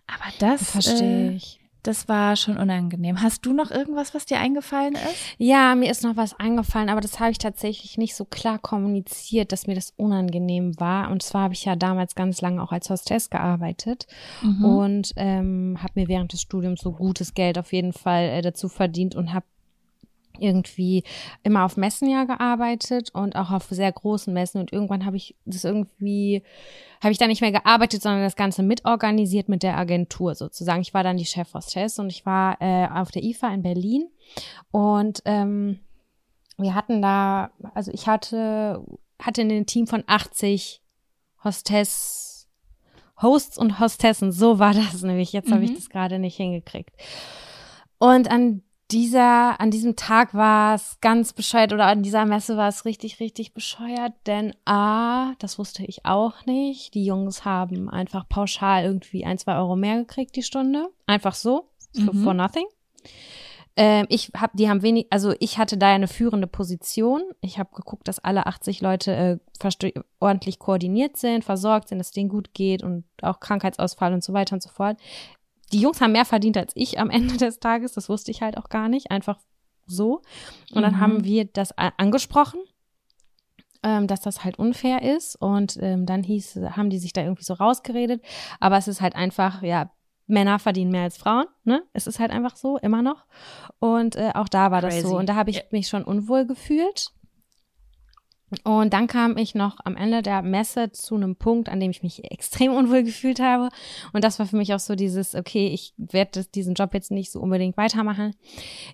[SPEAKER 2] Aber das
[SPEAKER 1] verstehe äh, ich.
[SPEAKER 2] Das war schon unangenehm. Hast du noch irgendwas, was dir eingefallen ist?
[SPEAKER 1] Ja, mir ist noch was eingefallen, aber das habe ich tatsächlich nicht so klar kommuniziert, dass mir das unangenehm war. Und zwar habe ich ja damals ganz lange auch als Hostess gearbeitet mhm. und ähm, habe mir während des Studiums so gutes Geld auf jeden Fall äh, dazu verdient und habe irgendwie immer auf Messen ja gearbeitet und auch auf sehr großen Messen und irgendwann habe ich das irgendwie habe ich da nicht mehr gearbeitet, sondern das Ganze mitorganisiert mit der Agentur sozusagen. Ich war dann die Chefhostess und ich war äh, auf der IFA in Berlin und ähm, wir hatten da, also ich hatte hatte ein Team von 80 Hostess Hosts und Hostessen, so war das nämlich. Jetzt mhm. habe ich das gerade nicht hingekriegt. Und an dieser, an diesem Tag war es ganz bescheuert oder an dieser Messe war es richtig, richtig bescheuert, denn A, das wusste ich auch nicht, die Jungs haben einfach pauschal irgendwie ein, zwei Euro mehr gekriegt die Stunde. Einfach so, for, mhm. for nothing. Ähm, ich hab, die haben wenig, also ich hatte da eine führende Position. Ich habe geguckt, dass alle 80 Leute äh, ordentlich koordiniert sind, versorgt sind, dass es denen gut geht und auch Krankheitsausfall und so weiter und so fort die Jungs haben mehr verdient als ich am <laughs> Ende des Tages. Das wusste ich halt auch gar nicht. Einfach so. Und dann mhm. haben wir das angesprochen, ähm, dass das halt unfair ist. Und ähm, dann hieß, haben die sich da irgendwie so rausgeredet. Aber es ist halt einfach, ja, Männer verdienen mehr als Frauen, ne? Es ist halt einfach so, immer noch. Und äh, auch da war Crazy. das so. Und da habe ich mich schon unwohl gefühlt. Und dann kam ich noch am Ende der Messe zu einem Punkt, an dem ich mich extrem <laughs> unwohl gefühlt habe. Und das war für mich auch so dieses, okay, ich werde diesen Job jetzt nicht so unbedingt weitermachen.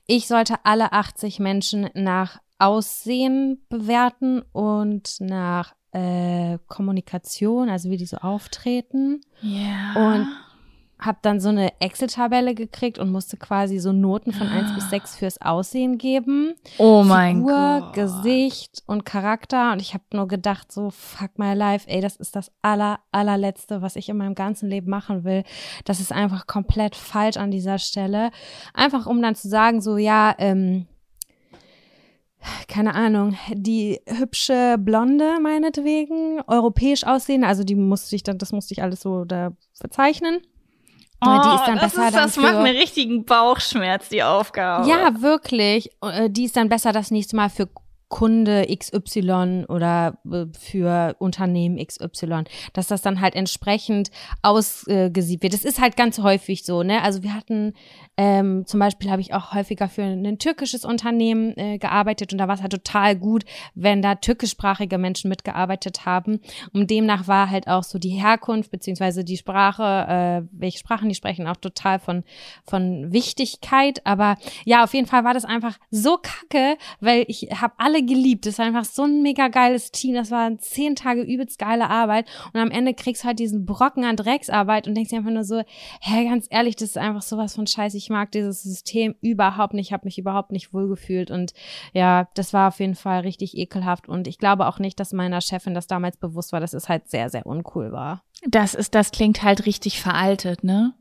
[SPEAKER 1] Ich sollte alle 80 Menschen nach Aussehen bewerten und nach äh, Kommunikation, also wie die so auftreten.
[SPEAKER 2] Ja.
[SPEAKER 1] Und habe dann so eine Excel-Tabelle gekriegt und musste quasi so Noten von 1 bis 6 fürs Aussehen geben.
[SPEAKER 2] oh mein
[SPEAKER 1] Figur,
[SPEAKER 2] Gott.
[SPEAKER 1] Gesicht und Charakter. Und ich habe nur gedacht, so, fuck my life, ey, das ist das aller, allerletzte, was ich in meinem ganzen Leben machen will. Das ist einfach komplett falsch an dieser Stelle. Einfach um dann zu sagen, so, ja, ähm, keine Ahnung, die hübsche Blonde meinetwegen, europäisch aussehen, also die musste ich dann, das musste ich alles so da verzeichnen. Aber die ist dann
[SPEAKER 2] Oh, das
[SPEAKER 1] besser
[SPEAKER 2] ist,
[SPEAKER 1] dann
[SPEAKER 2] das macht
[SPEAKER 1] für-
[SPEAKER 2] mir richtigen Bauchschmerz, die Aufgabe.
[SPEAKER 1] Ja, wirklich. Äh, Die ist dann besser das nächste Mal für Kunde XY oder äh, für Unternehmen XY, dass das dann halt entsprechend ausgesiebt wird. Das ist halt ganz häufig so, ne? Also wir hatten ähm, zum Beispiel habe ich auch häufiger für ein türkisches Unternehmen äh, gearbeitet und da war es halt total gut, wenn da türkischsprachige Menschen mitgearbeitet haben. Und demnach war halt auch so die Herkunft beziehungsweise die Sprache, äh, welche Sprachen die sprechen, auch total von von Wichtigkeit. Aber ja, auf jeden Fall war das einfach so kacke, weil ich habe alle geliebt. Das war einfach so ein mega geiles Team. Das waren zehn Tage übelst geile Arbeit und am Ende kriegst du halt diesen Brocken an Drecksarbeit und denkst dir einfach nur so, hä, ganz ehrlich, das ist einfach sowas von Scheiß. Ich mag dieses System überhaupt nicht. Ich habe mich überhaupt nicht wohlgefühlt und ja, das war auf jeden Fall richtig ekelhaft und ich glaube auch nicht, dass meiner Chefin das damals bewusst war, dass es halt sehr, sehr uncool war.
[SPEAKER 2] Das ist, das klingt halt richtig veraltet, ne?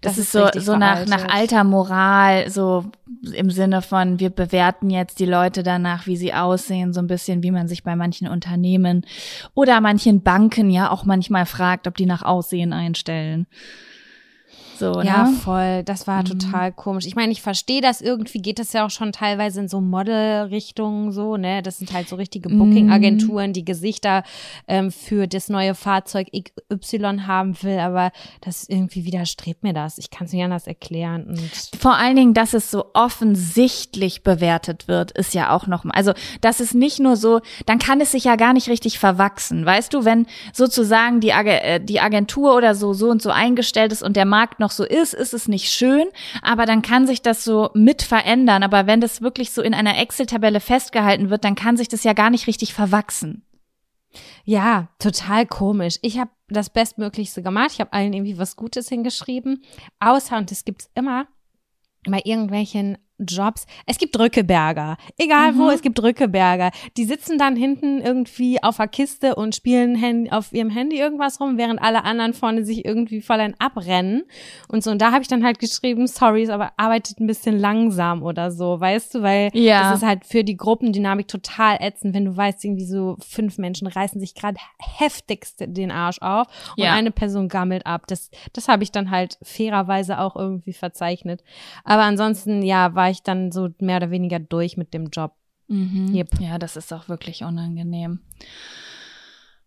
[SPEAKER 2] Das,
[SPEAKER 1] Das
[SPEAKER 2] ist so, so nach, nach alter Moral, so im Sinne von, wir bewerten jetzt die Leute danach, wie sie aussehen, so ein bisschen, wie man sich bei manchen Unternehmen oder manchen Banken ja auch manchmal fragt, ob die nach Aussehen einstellen. So,
[SPEAKER 1] Ja,
[SPEAKER 2] ne?
[SPEAKER 1] voll. Das war total komisch. Ich meine, ich verstehe das irgendwie, geht das ja auch schon teilweise in so Model-Richtungen so, ne? Das sind halt so richtige Booking-Agenturen, die Gesichter ähm, für das neue Fahrzeug XY haben will, aber das irgendwie widerstrebt mir das. Ich kann es nicht anders erklären. Und
[SPEAKER 2] Vor allen Dingen, dass es so offensichtlich bewertet wird, ist ja auch noch mal. Also, das ist nicht nur so, dann kann es sich ja gar nicht richtig verwachsen. Weißt du, wenn sozusagen die, Ag äh, die Agentur oder so so und so eingestellt ist und der Markt noch so ist, ist es nicht schön, aber dann kann sich das so mit verändern. Aber wenn das wirklich so in einer Excel-Tabelle festgehalten wird, dann kann sich das ja gar nicht richtig verwachsen.
[SPEAKER 1] ja, total komisch. Ich habe das Bestmöglichste gemacht. Ich habe allen irgendwie was Gutes hingeschrieben. Außer, und das gibt's immer bei irgendwelchen Jobs. Es gibt Drückeberger. Egal wo, es gibt Drückeberger. Die sitzen dann hinten irgendwie auf der Kiste und spielen Hand- auf ihrem Handy irgendwas rum, während alle anderen vorne sich irgendwie voll ein abrennen. Und so, und da habe ich dann halt geschrieben, sorry, aber arbeitet ein bisschen langsam oder so, weißt du, weil
[SPEAKER 2] Ja.
[SPEAKER 1] das ist halt für die Gruppendynamik total ätzend, wenn du weißt, irgendwie so fünf Menschen reißen sich gerade heftigst den Arsch auf und
[SPEAKER 2] Ja.
[SPEAKER 1] eine Person gammelt ab. Das, das habe ich dann halt fairerweise auch irgendwie verzeichnet. Aber ansonsten, ja, war ich dann so mehr oder weniger durch mit dem Job. Yep.
[SPEAKER 2] Ja, das ist auch wirklich unangenehm.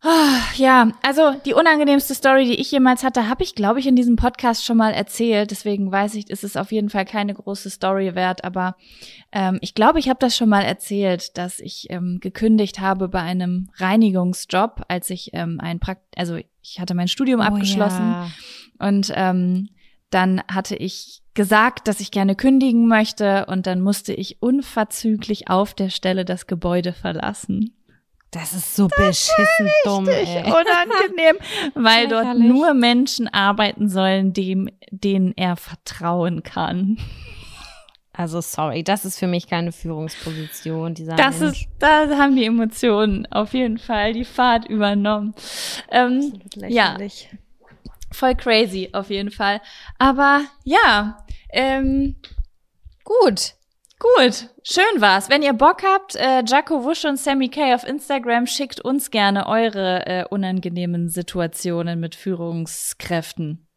[SPEAKER 2] Ah, Ja, also die unangenehmste Story, die ich jemals hatte, habe ich, glaube ich, in diesem Podcast schon mal erzählt. Deswegen weiß ich, ist es auf jeden Fall keine große Story wert. Aber ähm, ich glaube, ich habe das schon mal erzählt, dass ich ähm, gekündigt habe bei einem Reinigungsjob, als ich ähm, ein Prakt, also ich hatte mein Studium abgeschlossen.
[SPEAKER 1] Oh, ja.
[SPEAKER 2] Und ähm, dann hatte ich gesagt, dass ich gerne kündigen möchte und dann musste ich unverzüglich auf der Stelle das Gebäude verlassen.
[SPEAKER 1] Das ist so beschissen dumm, ey.
[SPEAKER 2] Unangenehm, <laughs> weil dort nur Menschen arbeiten sollen, dem, denen er vertrauen kann.
[SPEAKER 1] Also sorry, das ist für mich keine Führungsposition. Dieser
[SPEAKER 2] Das
[SPEAKER 1] Mensch.
[SPEAKER 2] ist, da haben die Emotionen auf jeden Fall die Fahrt übernommen. Ähm, ja,
[SPEAKER 1] lächerlich.
[SPEAKER 2] Voll crazy auf jeden Fall. Aber ja, ähm,
[SPEAKER 1] Gut.
[SPEAKER 2] Gut, schön war's. Wenn ihr Bock habt, äh, Jaco Wusch und Sammy K auf Instagram, schickt uns gerne eure äh, unangenehmen Situationen mit Führungskräften.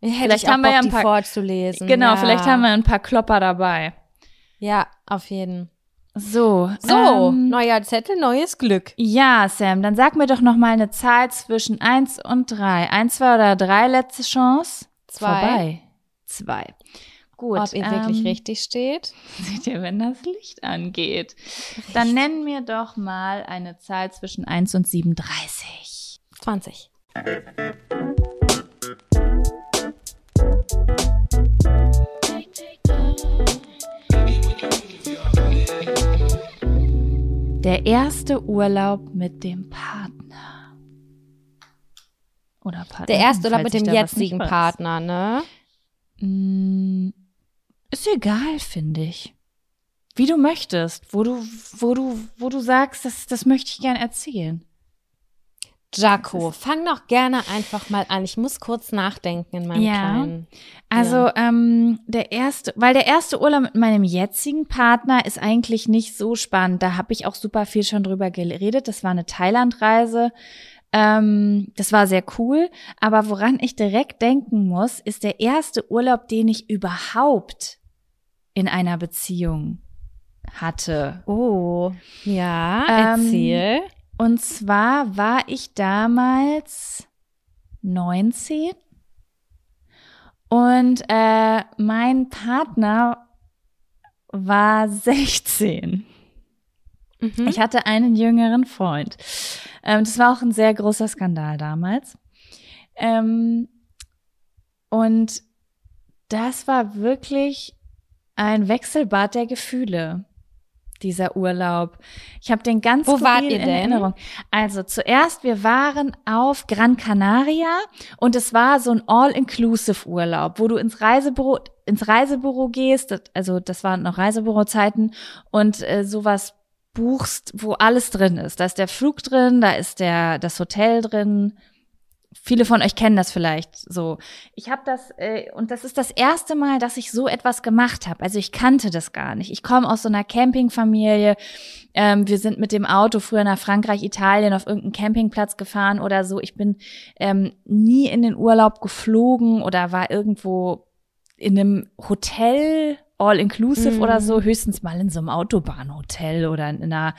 [SPEAKER 1] Hätte
[SPEAKER 2] Vielleicht haben wir
[SPEAKER 1] Bock,
[SPEAKER 2] ja ein paar-
[SPEAKER 1] vorzulesen.
[SPEAKER 2] Genau,
[SPEAKER 1] ja.
[SPEAKER 2] vielleicht haben wir ein paar Klopper dabei.
[SPEAKER 1] Ja, auf jeden.
[SPEAKER 2] So,
[SPEAKER 1] So,
[SPEAKER 2] ähm,
[SPEAKER 1] neuer Zettel, neues Glück.
[SPEAKER 2] ja, Sam, dann sag mir doch noch mal eine Zahl zwischen eins und drei. Eins, zwei oder drei letzte Chance?
[SPEAKER 1] Zwei.
[SPEAKER 2] Vorbei. Zwei. Gut.
[SPEAKER 1] ob ihr wirklich richtig steht. <laughs>
[SPEAKER 2] Seht ihr, wenn das Licht angeht. Dann nenn mir doch mal eine Zahl zwischen 1 und 37.
[SPEAKER 1] 20.
[SPEAKER 2] Der erste Urlaub mit dem Partner. Oder Partner.
[SPEAKER 1] Der erste Urlaub mit dem jetzigen. Partner, ne?
[SPEAKER 2] Mm, Ist egal, finde ich. Wie du möchtest, wo du, wo du, wo du sagst, das, das möchte ich gern erzählen.
[SPEAKER 1] Jaco, fang doch gerne einfach mal an. Ich muss kurz nachdenken in meinem
[SPEAKER 2] Ja.
[SPEAKER 1] kleinen.
[SPEAKER 2] Also ähm, der erste, weil der erste Urlaub mit meinem jetzigen Partner ist eigentlich nicht so spannend. Da habe ich auch super viel schon drüber geredet. Das war eine Thailandreise. Ähm, das war sehr cool. Aber woran ich direkt denken muss, ist der erste Urlaub, den ich überhaupt in einer Beziehung hatte.
[SPEAKER 1] Oh, ja,
[SPEAKER 2] Ähm,
[SPEAKER 1] erzähl.
[SPEAKER 2] Und zwar war ich damals 19 und äh, mein Partner war 16.
[SPEAKER 1] Mhm.
[SPEAKER 2] Ich hatte einen jüngeren Freund. Ähm, das war auch ein sehr großer Skandal damals. Ähm, und das war wirklich ein Wechselbad der Gefühle, dieser Urlaub. Ich habe den ganz
[SPEAKER 1] Wo wart ihr
[SPEAKER 2] in
[SPEAKER 1] denn?
[SPEAKER 2] Erinnerung. Also zuerst, wir waren auf Gran Canaria und es war so ein All-Inclusive-Urlaub, wo du ins Reisebüro, ins Reisebüro gehst, also das waren noch Reisebürozeiten und äh, sowas buchst, wo alles drin ist. Da ist der Flug drin, da ist der das Hotel drin. Viele von euch kennen das vielleicht so. Ich habe das äh, und das ist das erste Mal, dass ich so etwas gemacht habe. Also ich kannte das gar nicht. Ich komme aus so einer Campingfamilie. Ähm, wir sind mit dem Auto früher nach Frankreich, Italien auf irgendeinen Campingplatz gefahren oder so. Ich bin ähm, nie in den Urlaub geflogen oder war irgendwo in einem Hotel all inclusive
[SPEAKER 1] Mhm.
[SPEAKER 2] oder so, höchstens mal in so einem Autobahnhotel oder in einer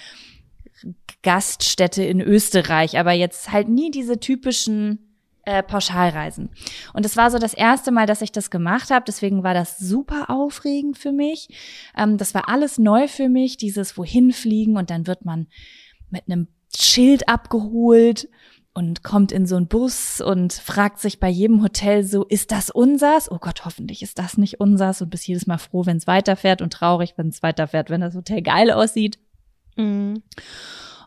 [SPEAKER 2] Gaststätte in Österreich, aber jetzt halt nie diese typischen äh, Pauschalreisen. Und es war so das erste Mal, dass ich das gemacht habe, deswegen war das super aufregend für mich. Ähm, das war alles neu für mich, dieses wohin fliegen und dann wird man mit einem Schild abgeholt und kommt in so einen Bus und fragt sich bei jedem Hotel so, ist das unsers? Oh Gott, hoffentlich ist das nicht unsers und bist jedes Mal froh, wenn es weiterfährt und traurig, wenn es weiterfährt, wenn das Hotel geil aussieht.
[SPEAKER 1] Mhm.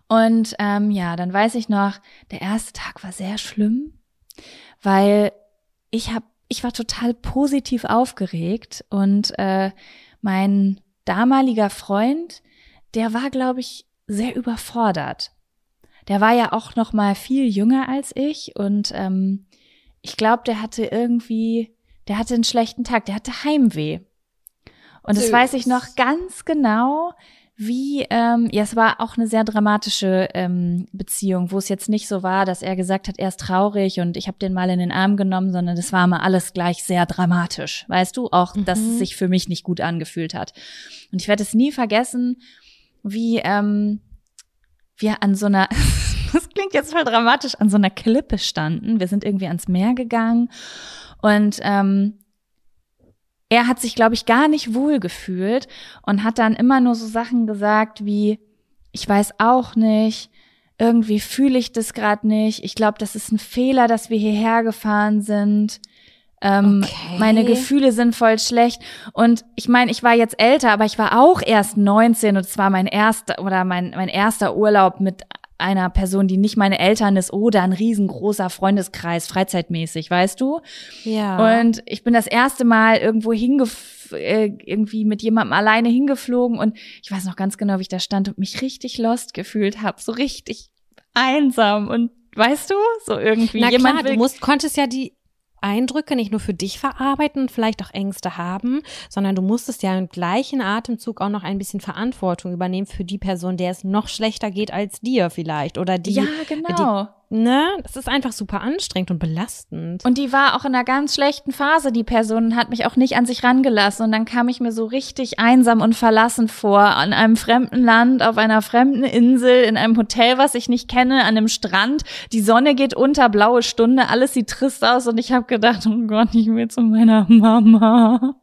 [SPEAKER 2] Und ähm, ja, dann weiß ich noch, der erste Tag war sehr schlimm, weil ich hab, ich war total positiv aufgeregt und äh, mein damaliger Freund, der war, glaube ich, sehr überfordert. Der war ja auch noch mal viel jünger als ich und ähm, ich glaube, der hatte irgendwie, der hatte einen schlechten Tag, der hatte Heimweh. Und das weiß ich noch ganz genau, wie, ähm, ja, es war auch eine sehr dramatische ähm, Beziehung, wo es jetzt nicht so war, dass er gesagt hat, er ist traurig und ich habe den mal in den Arm genommen, sondern das war mal alles gleich sehr dramatisch, weißt du, auch, dass
[SPEAKER 1] Mhm.
[SPEAKER 2] es sich für mich nicht gut angefühlt hat. Und ich werde es nie vergessen, wie ähm, wir an so einer, <laughs> das klingt jetzt voll dramatisch, an so einer Klippe standen. Wir sind irgendwie ans Meer gegangen und ähm, er hat sich, glaube ich, gar nicht wohl gefühlt und hat dann immer nur so Sachen gesagt wie, ich weiß auch nicht, irgendwie fühle ich das gerade nicht. Ich glaube, das ist ein Fehler, dass wir hierher gefahren sind. Ähm,
[SPEAKER 1] Okay.
[SPEAKER 2] Meine Gefühle sind voll schlecht. Und ich meine, ich war jetzt älter, aber ich war auch erst 19 und es war mein erster oder mein, mein erster Urlaub mit einer Person, die nicht meine Eltern ist oder ein riesengroßer Freundeskreis, freizeitmäßig, weißt du?
[SPEAKER 1] Ja.
[SPEAKER 2] Und ich bin das erste Mal irgendwo hingef äh, irgendwie mit jemandem alleine hingeflogen und ich weiß noch ganz genau, wie ich da stand und mich richtig lost gefühlt habe, so richtig einsam und weißt du, so irgendwie
[SPEAKER 1] Na
[SPEAKER 2] jemand
[SPEAKER 1] klar,
[SPEAKER 2] will
[SPEAKER 1] du musst, konntest ja die Eindrücke nicht nur für dich verarbeiten und vielleicht auch Ängste haben, sondern du musstest ja im gleichen Atemzug auch noch ein bisschen Verantwortung übernehmen für die Person, der es noch schlechter geht als dir vielleicht oder die.
[SPEAKER 2] ja genau.
[SPEAKER 1] Ne, es ist einfach super anstrengend und belastend.
[SPEAKER 2] Und die war auch in einer ganz schlechten Phase, die Person, hat mich auch nicht an sich rangelassen. Und dann kam ich mir so richtig einsam und verlassen vor, an einem fremden Land, auf einer fremden Insel, in einem Hotel, was ich nicht kenne, an einem Strand. Die Sonne geht unter, blaue Stunde, alles sieht trist aus. Und ich habe gedacht, oh Gott, ich will zu meiner Mama. <laughs>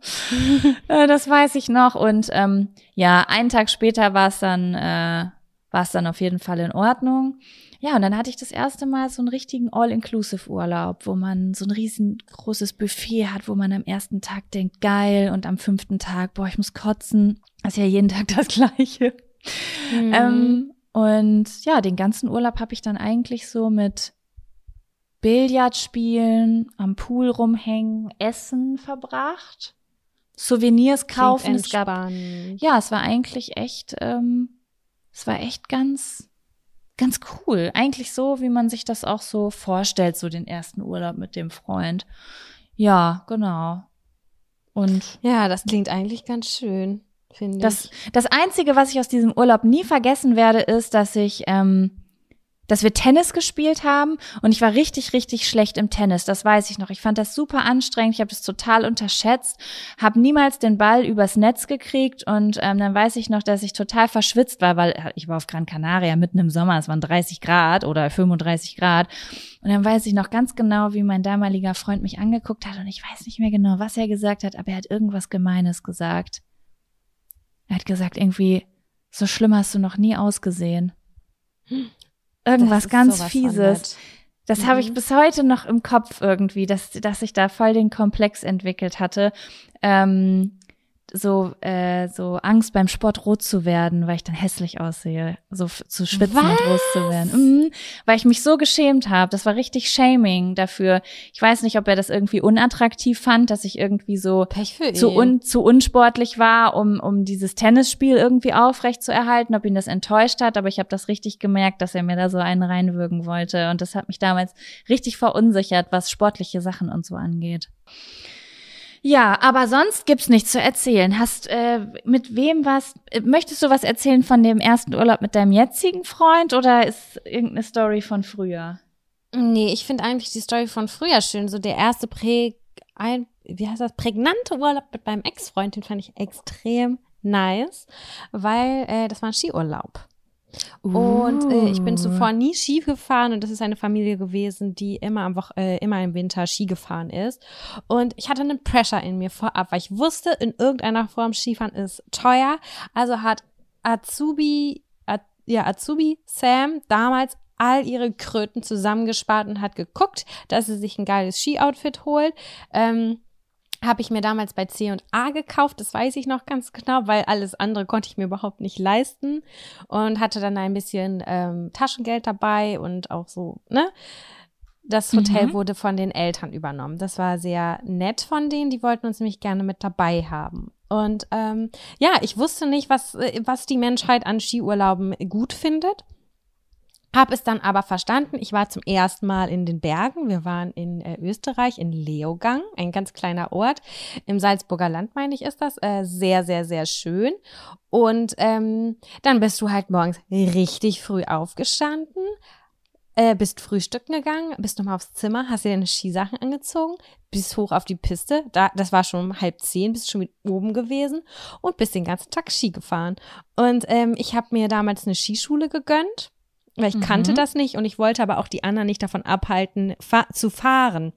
[SPEAKER 2] Äh, das weiß ich noch. Und ähm, ja, einen Tag später war es dann, äh, war es dann auf jeden Fall in Ordnung. Ja, und dann hatte ich das erste Mal so einen richtigen All-Inclusive-Urlaub, wo man so ein riesengroßes Buffet hat, wo man am ersten Tag denkt, geil, und am fünften Tag, boah, ich muss kotzen. Das ist ja jeden Tag das <laughs> Gleiche. Mhm. Ähm, und ja, den ganzen Urlaub habe ich dann eigentlich so mit Billard spielen, am Pool rumhängen, Essen verbracht, Souvenirs kaufen. Es gab, ja, es war eigentlich echt, ähm, es war echt ganz ganz cool. Eigentlich so, wie man sich das auch so vorstellt, so den ersten Urlaub mit dem Freund. Ja, genau. Und
[SPEAKER 1] ja, das klingt eigentlich ganz schön, finde
[SPEAKER 2] ich. Das Einzige, was ich aus diesem Urlaub nie vergessen werde, ist, dass ich ähm, dass wir Tennis gespielt haben und ich war richtig, richtig schlecht im Tennis. Das weiß ich noch. Ich fand das super anstrengend. Ich habe das total unterschätzt, habe niemals den Ball übers Netz gekriegt und ähm, dann weiß ich noch, dass ich total verschwitzt war, weil äh, ich war auf Gran Canaria mitten im Sommer. Es waren 30 Grad oder 35 Grad und dann weiß ich noch ganz genau, wie mein damaliger Freund mich angeguckt hat und ich weiß nicht mehr genau, was er gesagt hat, aber er hat irgendwas Gemeines gesagt. Er hat gesagt irgendwie, so schlimm hast du noch nie ausgesehen. Irgendwas ganz Fieses. Das mhm. habe ich mhm. bis heute noch im Kopf irgendwie, dass, dass ich da voll den Komplex entwickelt hatte. Ähm, so äh, so Angst beim Sport rot zu werden, weil ich dann hässlich aussehe, so zu schwitzen Was? und rot zu werden, mhm, weil ich mich so geschämt habe. Das war richtig Shaming dafür. Ich weiß nicht, ob er das irgendwie unattraktiv fand, dass ich irgendwie so zu, un, zu unsportlich war, um um dieses Tennisspiel irgendwie aufrecht zu erhalten, ob ihn das enttäuscht hat. Aber ich habe das richtig gemerkt, dass er mir da so einen reinwürgen wollte und das hat mich damals richtig verunsichert, was sportliche Sachen und so angeht. Ja, aber sonst gibt's nichts zu erzählen. Hast äh, mit wem was? Möchtest du was erzählen von dem ersten Urlaub mit deinem jetzigen Freund oder ist irgendeine Story von früher?
[SPEAKER 1] Nee, ich finde eigentlich die Story von früher schön. So der erste Prä ein, wie heißt das, prägnante Urlaub mit meinem Ex-Freund, den fand ich extrem nice, weil äh, das war ein Skiurlaub. Und äh, ich bin uh. zuvor nie Ski gefahren und das ist eine Familie gewesen, die immer am Woche, äh, immer im Winter Ski gefahren ist. Und ich hatte einen Pressure in mir vorab, weil ich wusste, in irgendeiner Form Skifahren ist teuer. Also hat Azubi, Az ja, Azubi Sam damals all ihre Kröten zusammengespart und hat geguckt, dass sie sich ein geiles Ski-Outfit holt. Ähm, habe ich mir damals bei C und A gekauft, das weiß ich noch ganz genau, weil alles andere konnte ich mir überhaupt nicht leisten und hatte dann ein bisschen ähm, Taschengeld dabei und auch so, ne? Das Hotel mhm. wurde von den Eltern übernommen. Das war sehr nett von denen, die wollten uns nämlich gerne mit dabei haben. Und ähm, ja, ich wusste nicht, was, äh, was die Menschheit an Skiurlauben gut findet. Hab es dann aber verstanden. Ich war zum ersten Mal in den Bergen. Wir waren in äh, Österreich, in Leogang, ein ganz kleiner Ort. Im Salzburger Land, meine ich, ist das. Äh, sehr, sehr, sehr schön. Und ähm, dann bist du halt morgens richtig früh aufgestanden, äh, bist frühstücken gegangen, bist nochmal aufs Zimmer, hast dir deine Skisachen angezogen, bist hoch auf die Piste, da, das war schon um halb zehn, bist schon mit oben gewesen und bist den ganzen Tag Ski gefahren. Und ähm, ich habe mir damals eine Skischule gegönnt weil ich mhm. kannte das nicht und ich wollte aber auch die anderen nicht davon abhalten, fa zu fahren.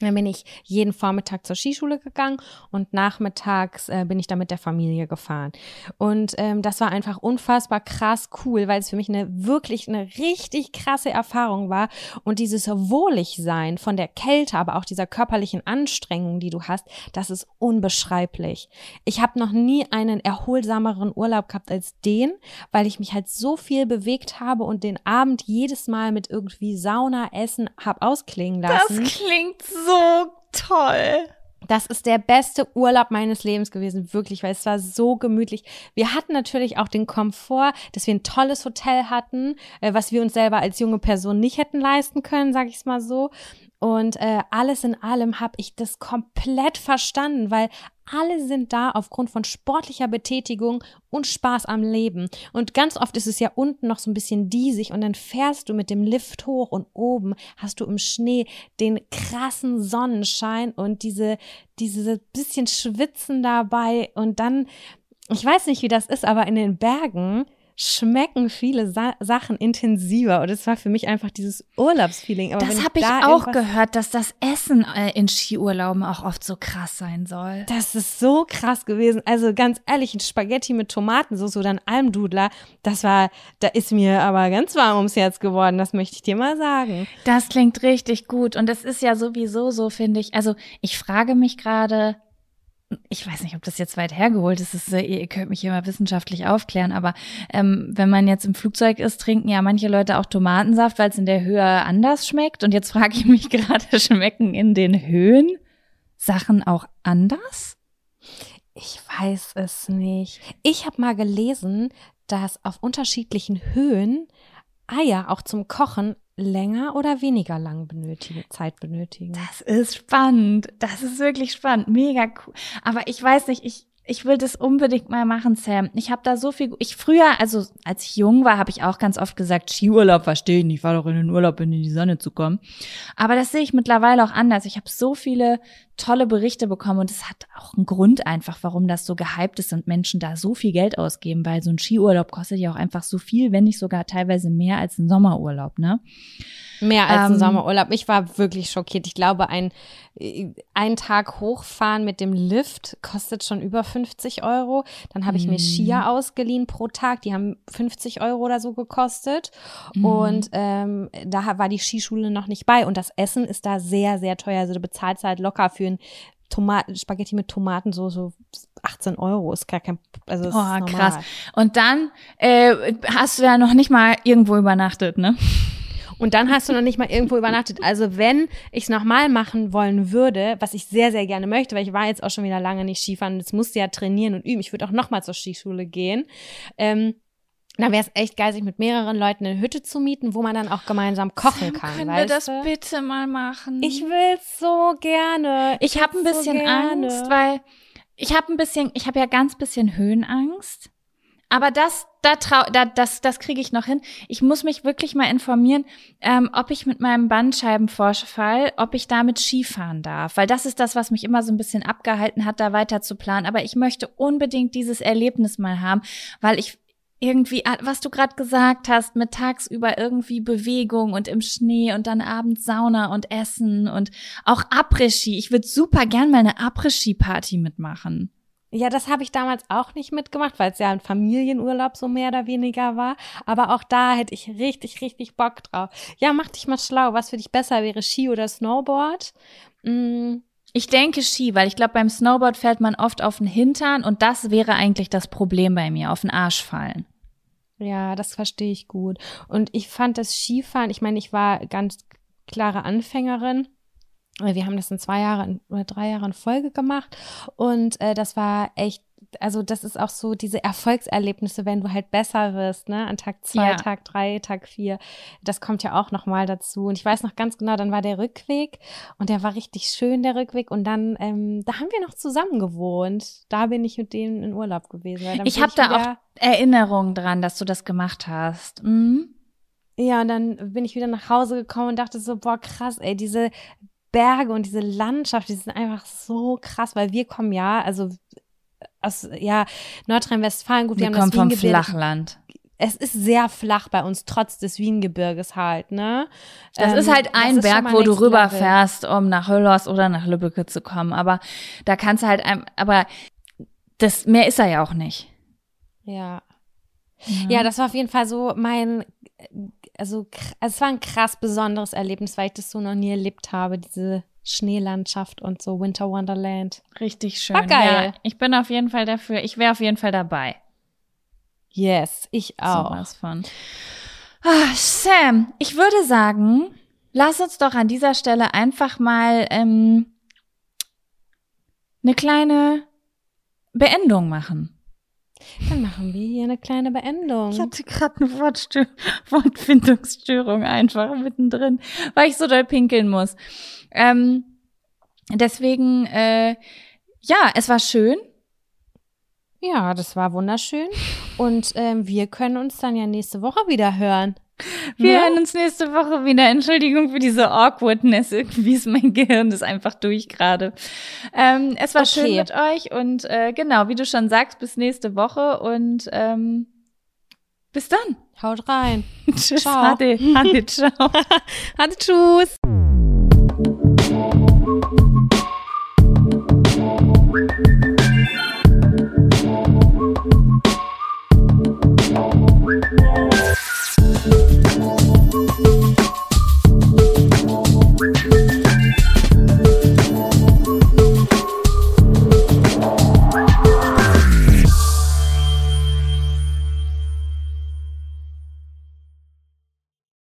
[SPEAKER 1] Dann bin ich jeden Vormittag zur Skischule gegangen und nachmittags äh, bin ich dann mit der Familie gefahren. Und ähm, das war einfach unfassbar krass cool, weil es für mich eine wirklich eine richtig krasse Erfahrung war. Und dieses Wohligsein von der Kälte, aber auch dieser körperlichen Anstrengung, die du hast, das ist unbeschreiblich. Ich habe noch nie einen erholsameren Urlaub gehabt als den, weil ich mich halt so viel bewegt habe und den Abend jedes Mal mit irgendwie Sauna, Essen hab ausklingen lassen.
[SPEAKER 2] Das klingt so so toll.
[SPEAKER 1] Das ist der beste Urlaub meines Lebens gewesen, wirklich, weil es war so gemütlich. Wir hatten natürlich auch den Komfort, dass wir ein tolles Hotel hatten, äh, was wir uns selber als junge Person nicht hätten leisten können, sag ich es mal so. Und äh, alles in allem habe ich das komplett verstanden, weil alle sind da aufgrund von sportlicher Betätigung und Spaß am Leben. Und ganz oft ist es ja unten noch so ein bisschen diesig und dann fährst du mit dem Lift hoch und oben hast du im Schnee den krassen Sonnenschein und diese, diese bisschen Schwitzen dabei und dann, ich weiß nicht, wie das ist, aber in den Bergen schmecken viele Sa Sachen intensiver. Und es war für mich einfach dieses Urlaubsfeeling.
[SPEAKER 2] Aber das habe ich da auch gehört, dass das Essen äh, in Skiurlauben auch oft so krass sein soll.
[SPEAKER 1] Das ist so krass gewesen. Also ganz ehrlich, ein Spaghetti mit Tomatensauce oder ein Almdudler, das war, da ist mir aber ganz warm ums Herz geworden. Das möchte ich dir mal sagen.
[SPEAKER 2] Das klingt richtig gut. Und es ist ja sowieso so, finde ich. Also ich frage mich gerade, ich weiß nicht, ob das jetzt weit hergeholt ist, ist ihr könnt mich immer wissenschaftlich aufklären, aber ähm, wenn man jetzt im Flugzeug ist, trinken ja manche Leute auch Tomatensaft, weil es in der Höhe anders schmeckt. Und jetzt frage ich mich <laughs> gerade, schmecken in den Höhen Sachen auch anders?
[SPEAKER 1] Ich weiß es nicht. Ich habe mal gelesen, dass auf unterschiedlichen Höhen Eier auch zum Kochen länger oder weniger lang benötigen, Zeit benötigen.
[SPEAKER 2] Das ist spannend. Das ist wirklich spannend. Mega cool. Aber ich weiß nicht, ich, ich will das unbedingt mal machen, Sam. Ich habe da so viel. Ich früher, also als ich jung war, habe ich auch ganz oft gesagt, Skiurlaub verstehe ich nicht. Ich war doch in den Urlaub, um in die Sonne zu kommen. Aber das sehe ich mittlerweile auch anders. Ich habe so viele tolle Berichte bekommen und es hat auch einen Grund einfach, warum das so gehypt ist und Menschen da so viel Geld ausgeben, weil so ein Skiurlaub kostet ja auch einfach so viel, wenn nicht sogar teilweise mehr als ein Sommerurlaub, ne?
[SPEAKER 1] Mehr als ein ähm, Sommerurlaub. Ich war wirklich schockiert. Ich glaube, ein, ein Tag hochfahren mit dem Lift kostet schon über 50 Euro. Dann habe ich mir mhm. Skier ausgeliehen pro Tag. Die haben 50 Euro oder so gekostet. Mm. Und ähm, da war die Skischule noch nicht bei. Und das Essen ist da sehr, sehr teuer. Also du bezahlst halt locker für ein Tomaten, Spaghetti mit Tomaten so, so 18 Euro ist gar kein, also ist oh, krass.
[SPEAKER 2] Und dann äh, hast du ja noch nicht mal irgendwo übernachtet, ne?
[SPEAKER 1] Und dann hast du noch nicht mal irgendwo übernachtet. Also wenn ich es nochmal machen wollen würde, was ich sehr, sehr gerne möchte, weil ich war jetzt auch schon wieder lange nicht Skifahren jetzt musste ja trainieren und üben. Ich würde auch nochmal zur Skischule gehen. Ähm, da wäre es echt geil, sich mit mehreren Leuten eine Hütte zu mieten, wo man dann auch gemeinsam kochen kann.
[SPEAKER 2] Können wir das du? bitte mal machen?
[SPEAKER 1] Ich will so gerne.
[SPEAKER 2] Ich, ich habe ein bisschen so Angst, weil ich habe ein bisschen, ich habe ja ganz bisschen Höhenangst. Aber das, da trau, da, das, das kriege ich noch hin. Ich muss mich wirklich mal informieren, ähm, ob ich mit meinem Bandscheibenvorfall, ob ich damit Skifahren darf, weil das ist das, was mich immer so ein bisschen abgehalten hat, da weiter zu planen. Aber ich möchte unbedingt dieses Erlebnis mal haben, weil ich irgendwie, ah, was du gerade gesagt hast, mit tagsüber irgendwie Bewegung und im Schnee und dann abends Sauna und Essen und auch Après-Ski. Ich würde super gern mal eine Après-Ski-Party mitmachen.
[SPEAKER 1] Ja, das habe ich damals auch nicht mitgemacht, weil es ja ein Familienurlaub so mehr oder weniger war. Aber auch da hätte ich richtig, richtig Bock drauf. Ja, mach dich mal schlau. Was für dich besser wäre, Ski oder Snowboard?
[SPEAKER 2] Mm. Ich denke Ski, weil ich glaube, beim Snowboard fällt man oft auf den Hintern und das wäre eigentlich das Problem bei mir, auf den Arsch fallen.
[SPEAKER 1] Ja, das verstehe ich gut. Und ich fand das Skifahren, ich meine, ich war ganz klare Anfängerin wir haben das in zwei Jahren oder drei Jahren Folge gemacht und äh, das war echt also das ist auch so diese Erfolgserlebnisse, wenn du halt besser wirst, ne, an Tag zwei, ja. Tag drei, Tag vier. Das kommt ja auch nochmal dazu. Und ich weiß noch ganz genau, dann war der Rückweg und der war richtig schön, der Rückweg. Und dann, ähm, da haben wir noch zusammen gewohnt. Da bin ich mit denen in Urlaub gewesen.
[SPEAKER 2] ich habe da auch Erinnerungen dran, dass du das gemacht hast. Mhm.
[SPEAKER 1] Ja, und dann bin ich wieder nach Hause gekommen und dachte so, boah, krass, ey, diese Berge und diese Landschaft, die sind einfach so krass, weil wir kommen ja, also aus ja Nordrhein-Westfalen, gut,
[SPEAKER 2] wir, wir haben kommen das vom Flachland.
[SPEAKER 1] Es ist sehr flach bei uns, trotz des Wiengebirges halt, ne?
[SPEAKER 2] Das ähm, ist halt ein Berg, wo du rüberfährst, um nach Höllers oder nach Lübbecke zu kommen. Aber da kannst du halt, aber das mehr ist er ja auch nicht.
[SPEAKER 1] Ja. Ja, ja das war auf jeden Fall so mein also, also es war ein krass besonderes Erlebnis, weil ich das so noch nie erlebt habe, diese Schneelandschaft und so Winter Wonderland.
[SPEAKER 2] Richtig schön. War geil. Ja, ich bin auf jeden Fall dafür. Ich wäre auf jeden Fall dabei.
[SPEAKER 1] Yes, ich auch.
[SPEAKER 2] So was von. Ah, Sam, ich würde sagen, lass uns doch an dieser Stelle einfach mal ähm, eine kleine Beendung machen.
[SPEAKER 1] Dann machen wir hier eine kleine Beendung.
[SPEAKER 2] Ich hatte gerade eine Wortstö Wortfindungsstörung einfach mittendrin, weil ich so doll pinkeln muss. Ähm, deswegen, äh, ja, es war schön.
[SPEAKER 1] Ja, das war wunderschön. Und ähm, wir können uns dann ja nächste Woche wieder hören.
[SPEAKER 2] Wir
[SPEAKER 1] Ja?
[SPEAKER 2] hören uns nächste Woche wieder. Entschuldigung für diese Awkwardness. Irgendwie ist mein <laughs> Gehirn ist einfach durch gerade. Ähm, es war
[SPEAKER 1] Okay.
[SPEAKER 2] schön mit euch und äh, genau, wie du schon sagst, bis nächste Woche und ähm, bis dann.
[SPEAKER 1] Haut rein. <laughs>
[SPEAKER 2] Tschüss.
[SPEAKER 1] Ciao.
[SPEAKER 2] Ade. Ade, ciao. <laughs>
[SPEAKER 1] Hatte Tschüss.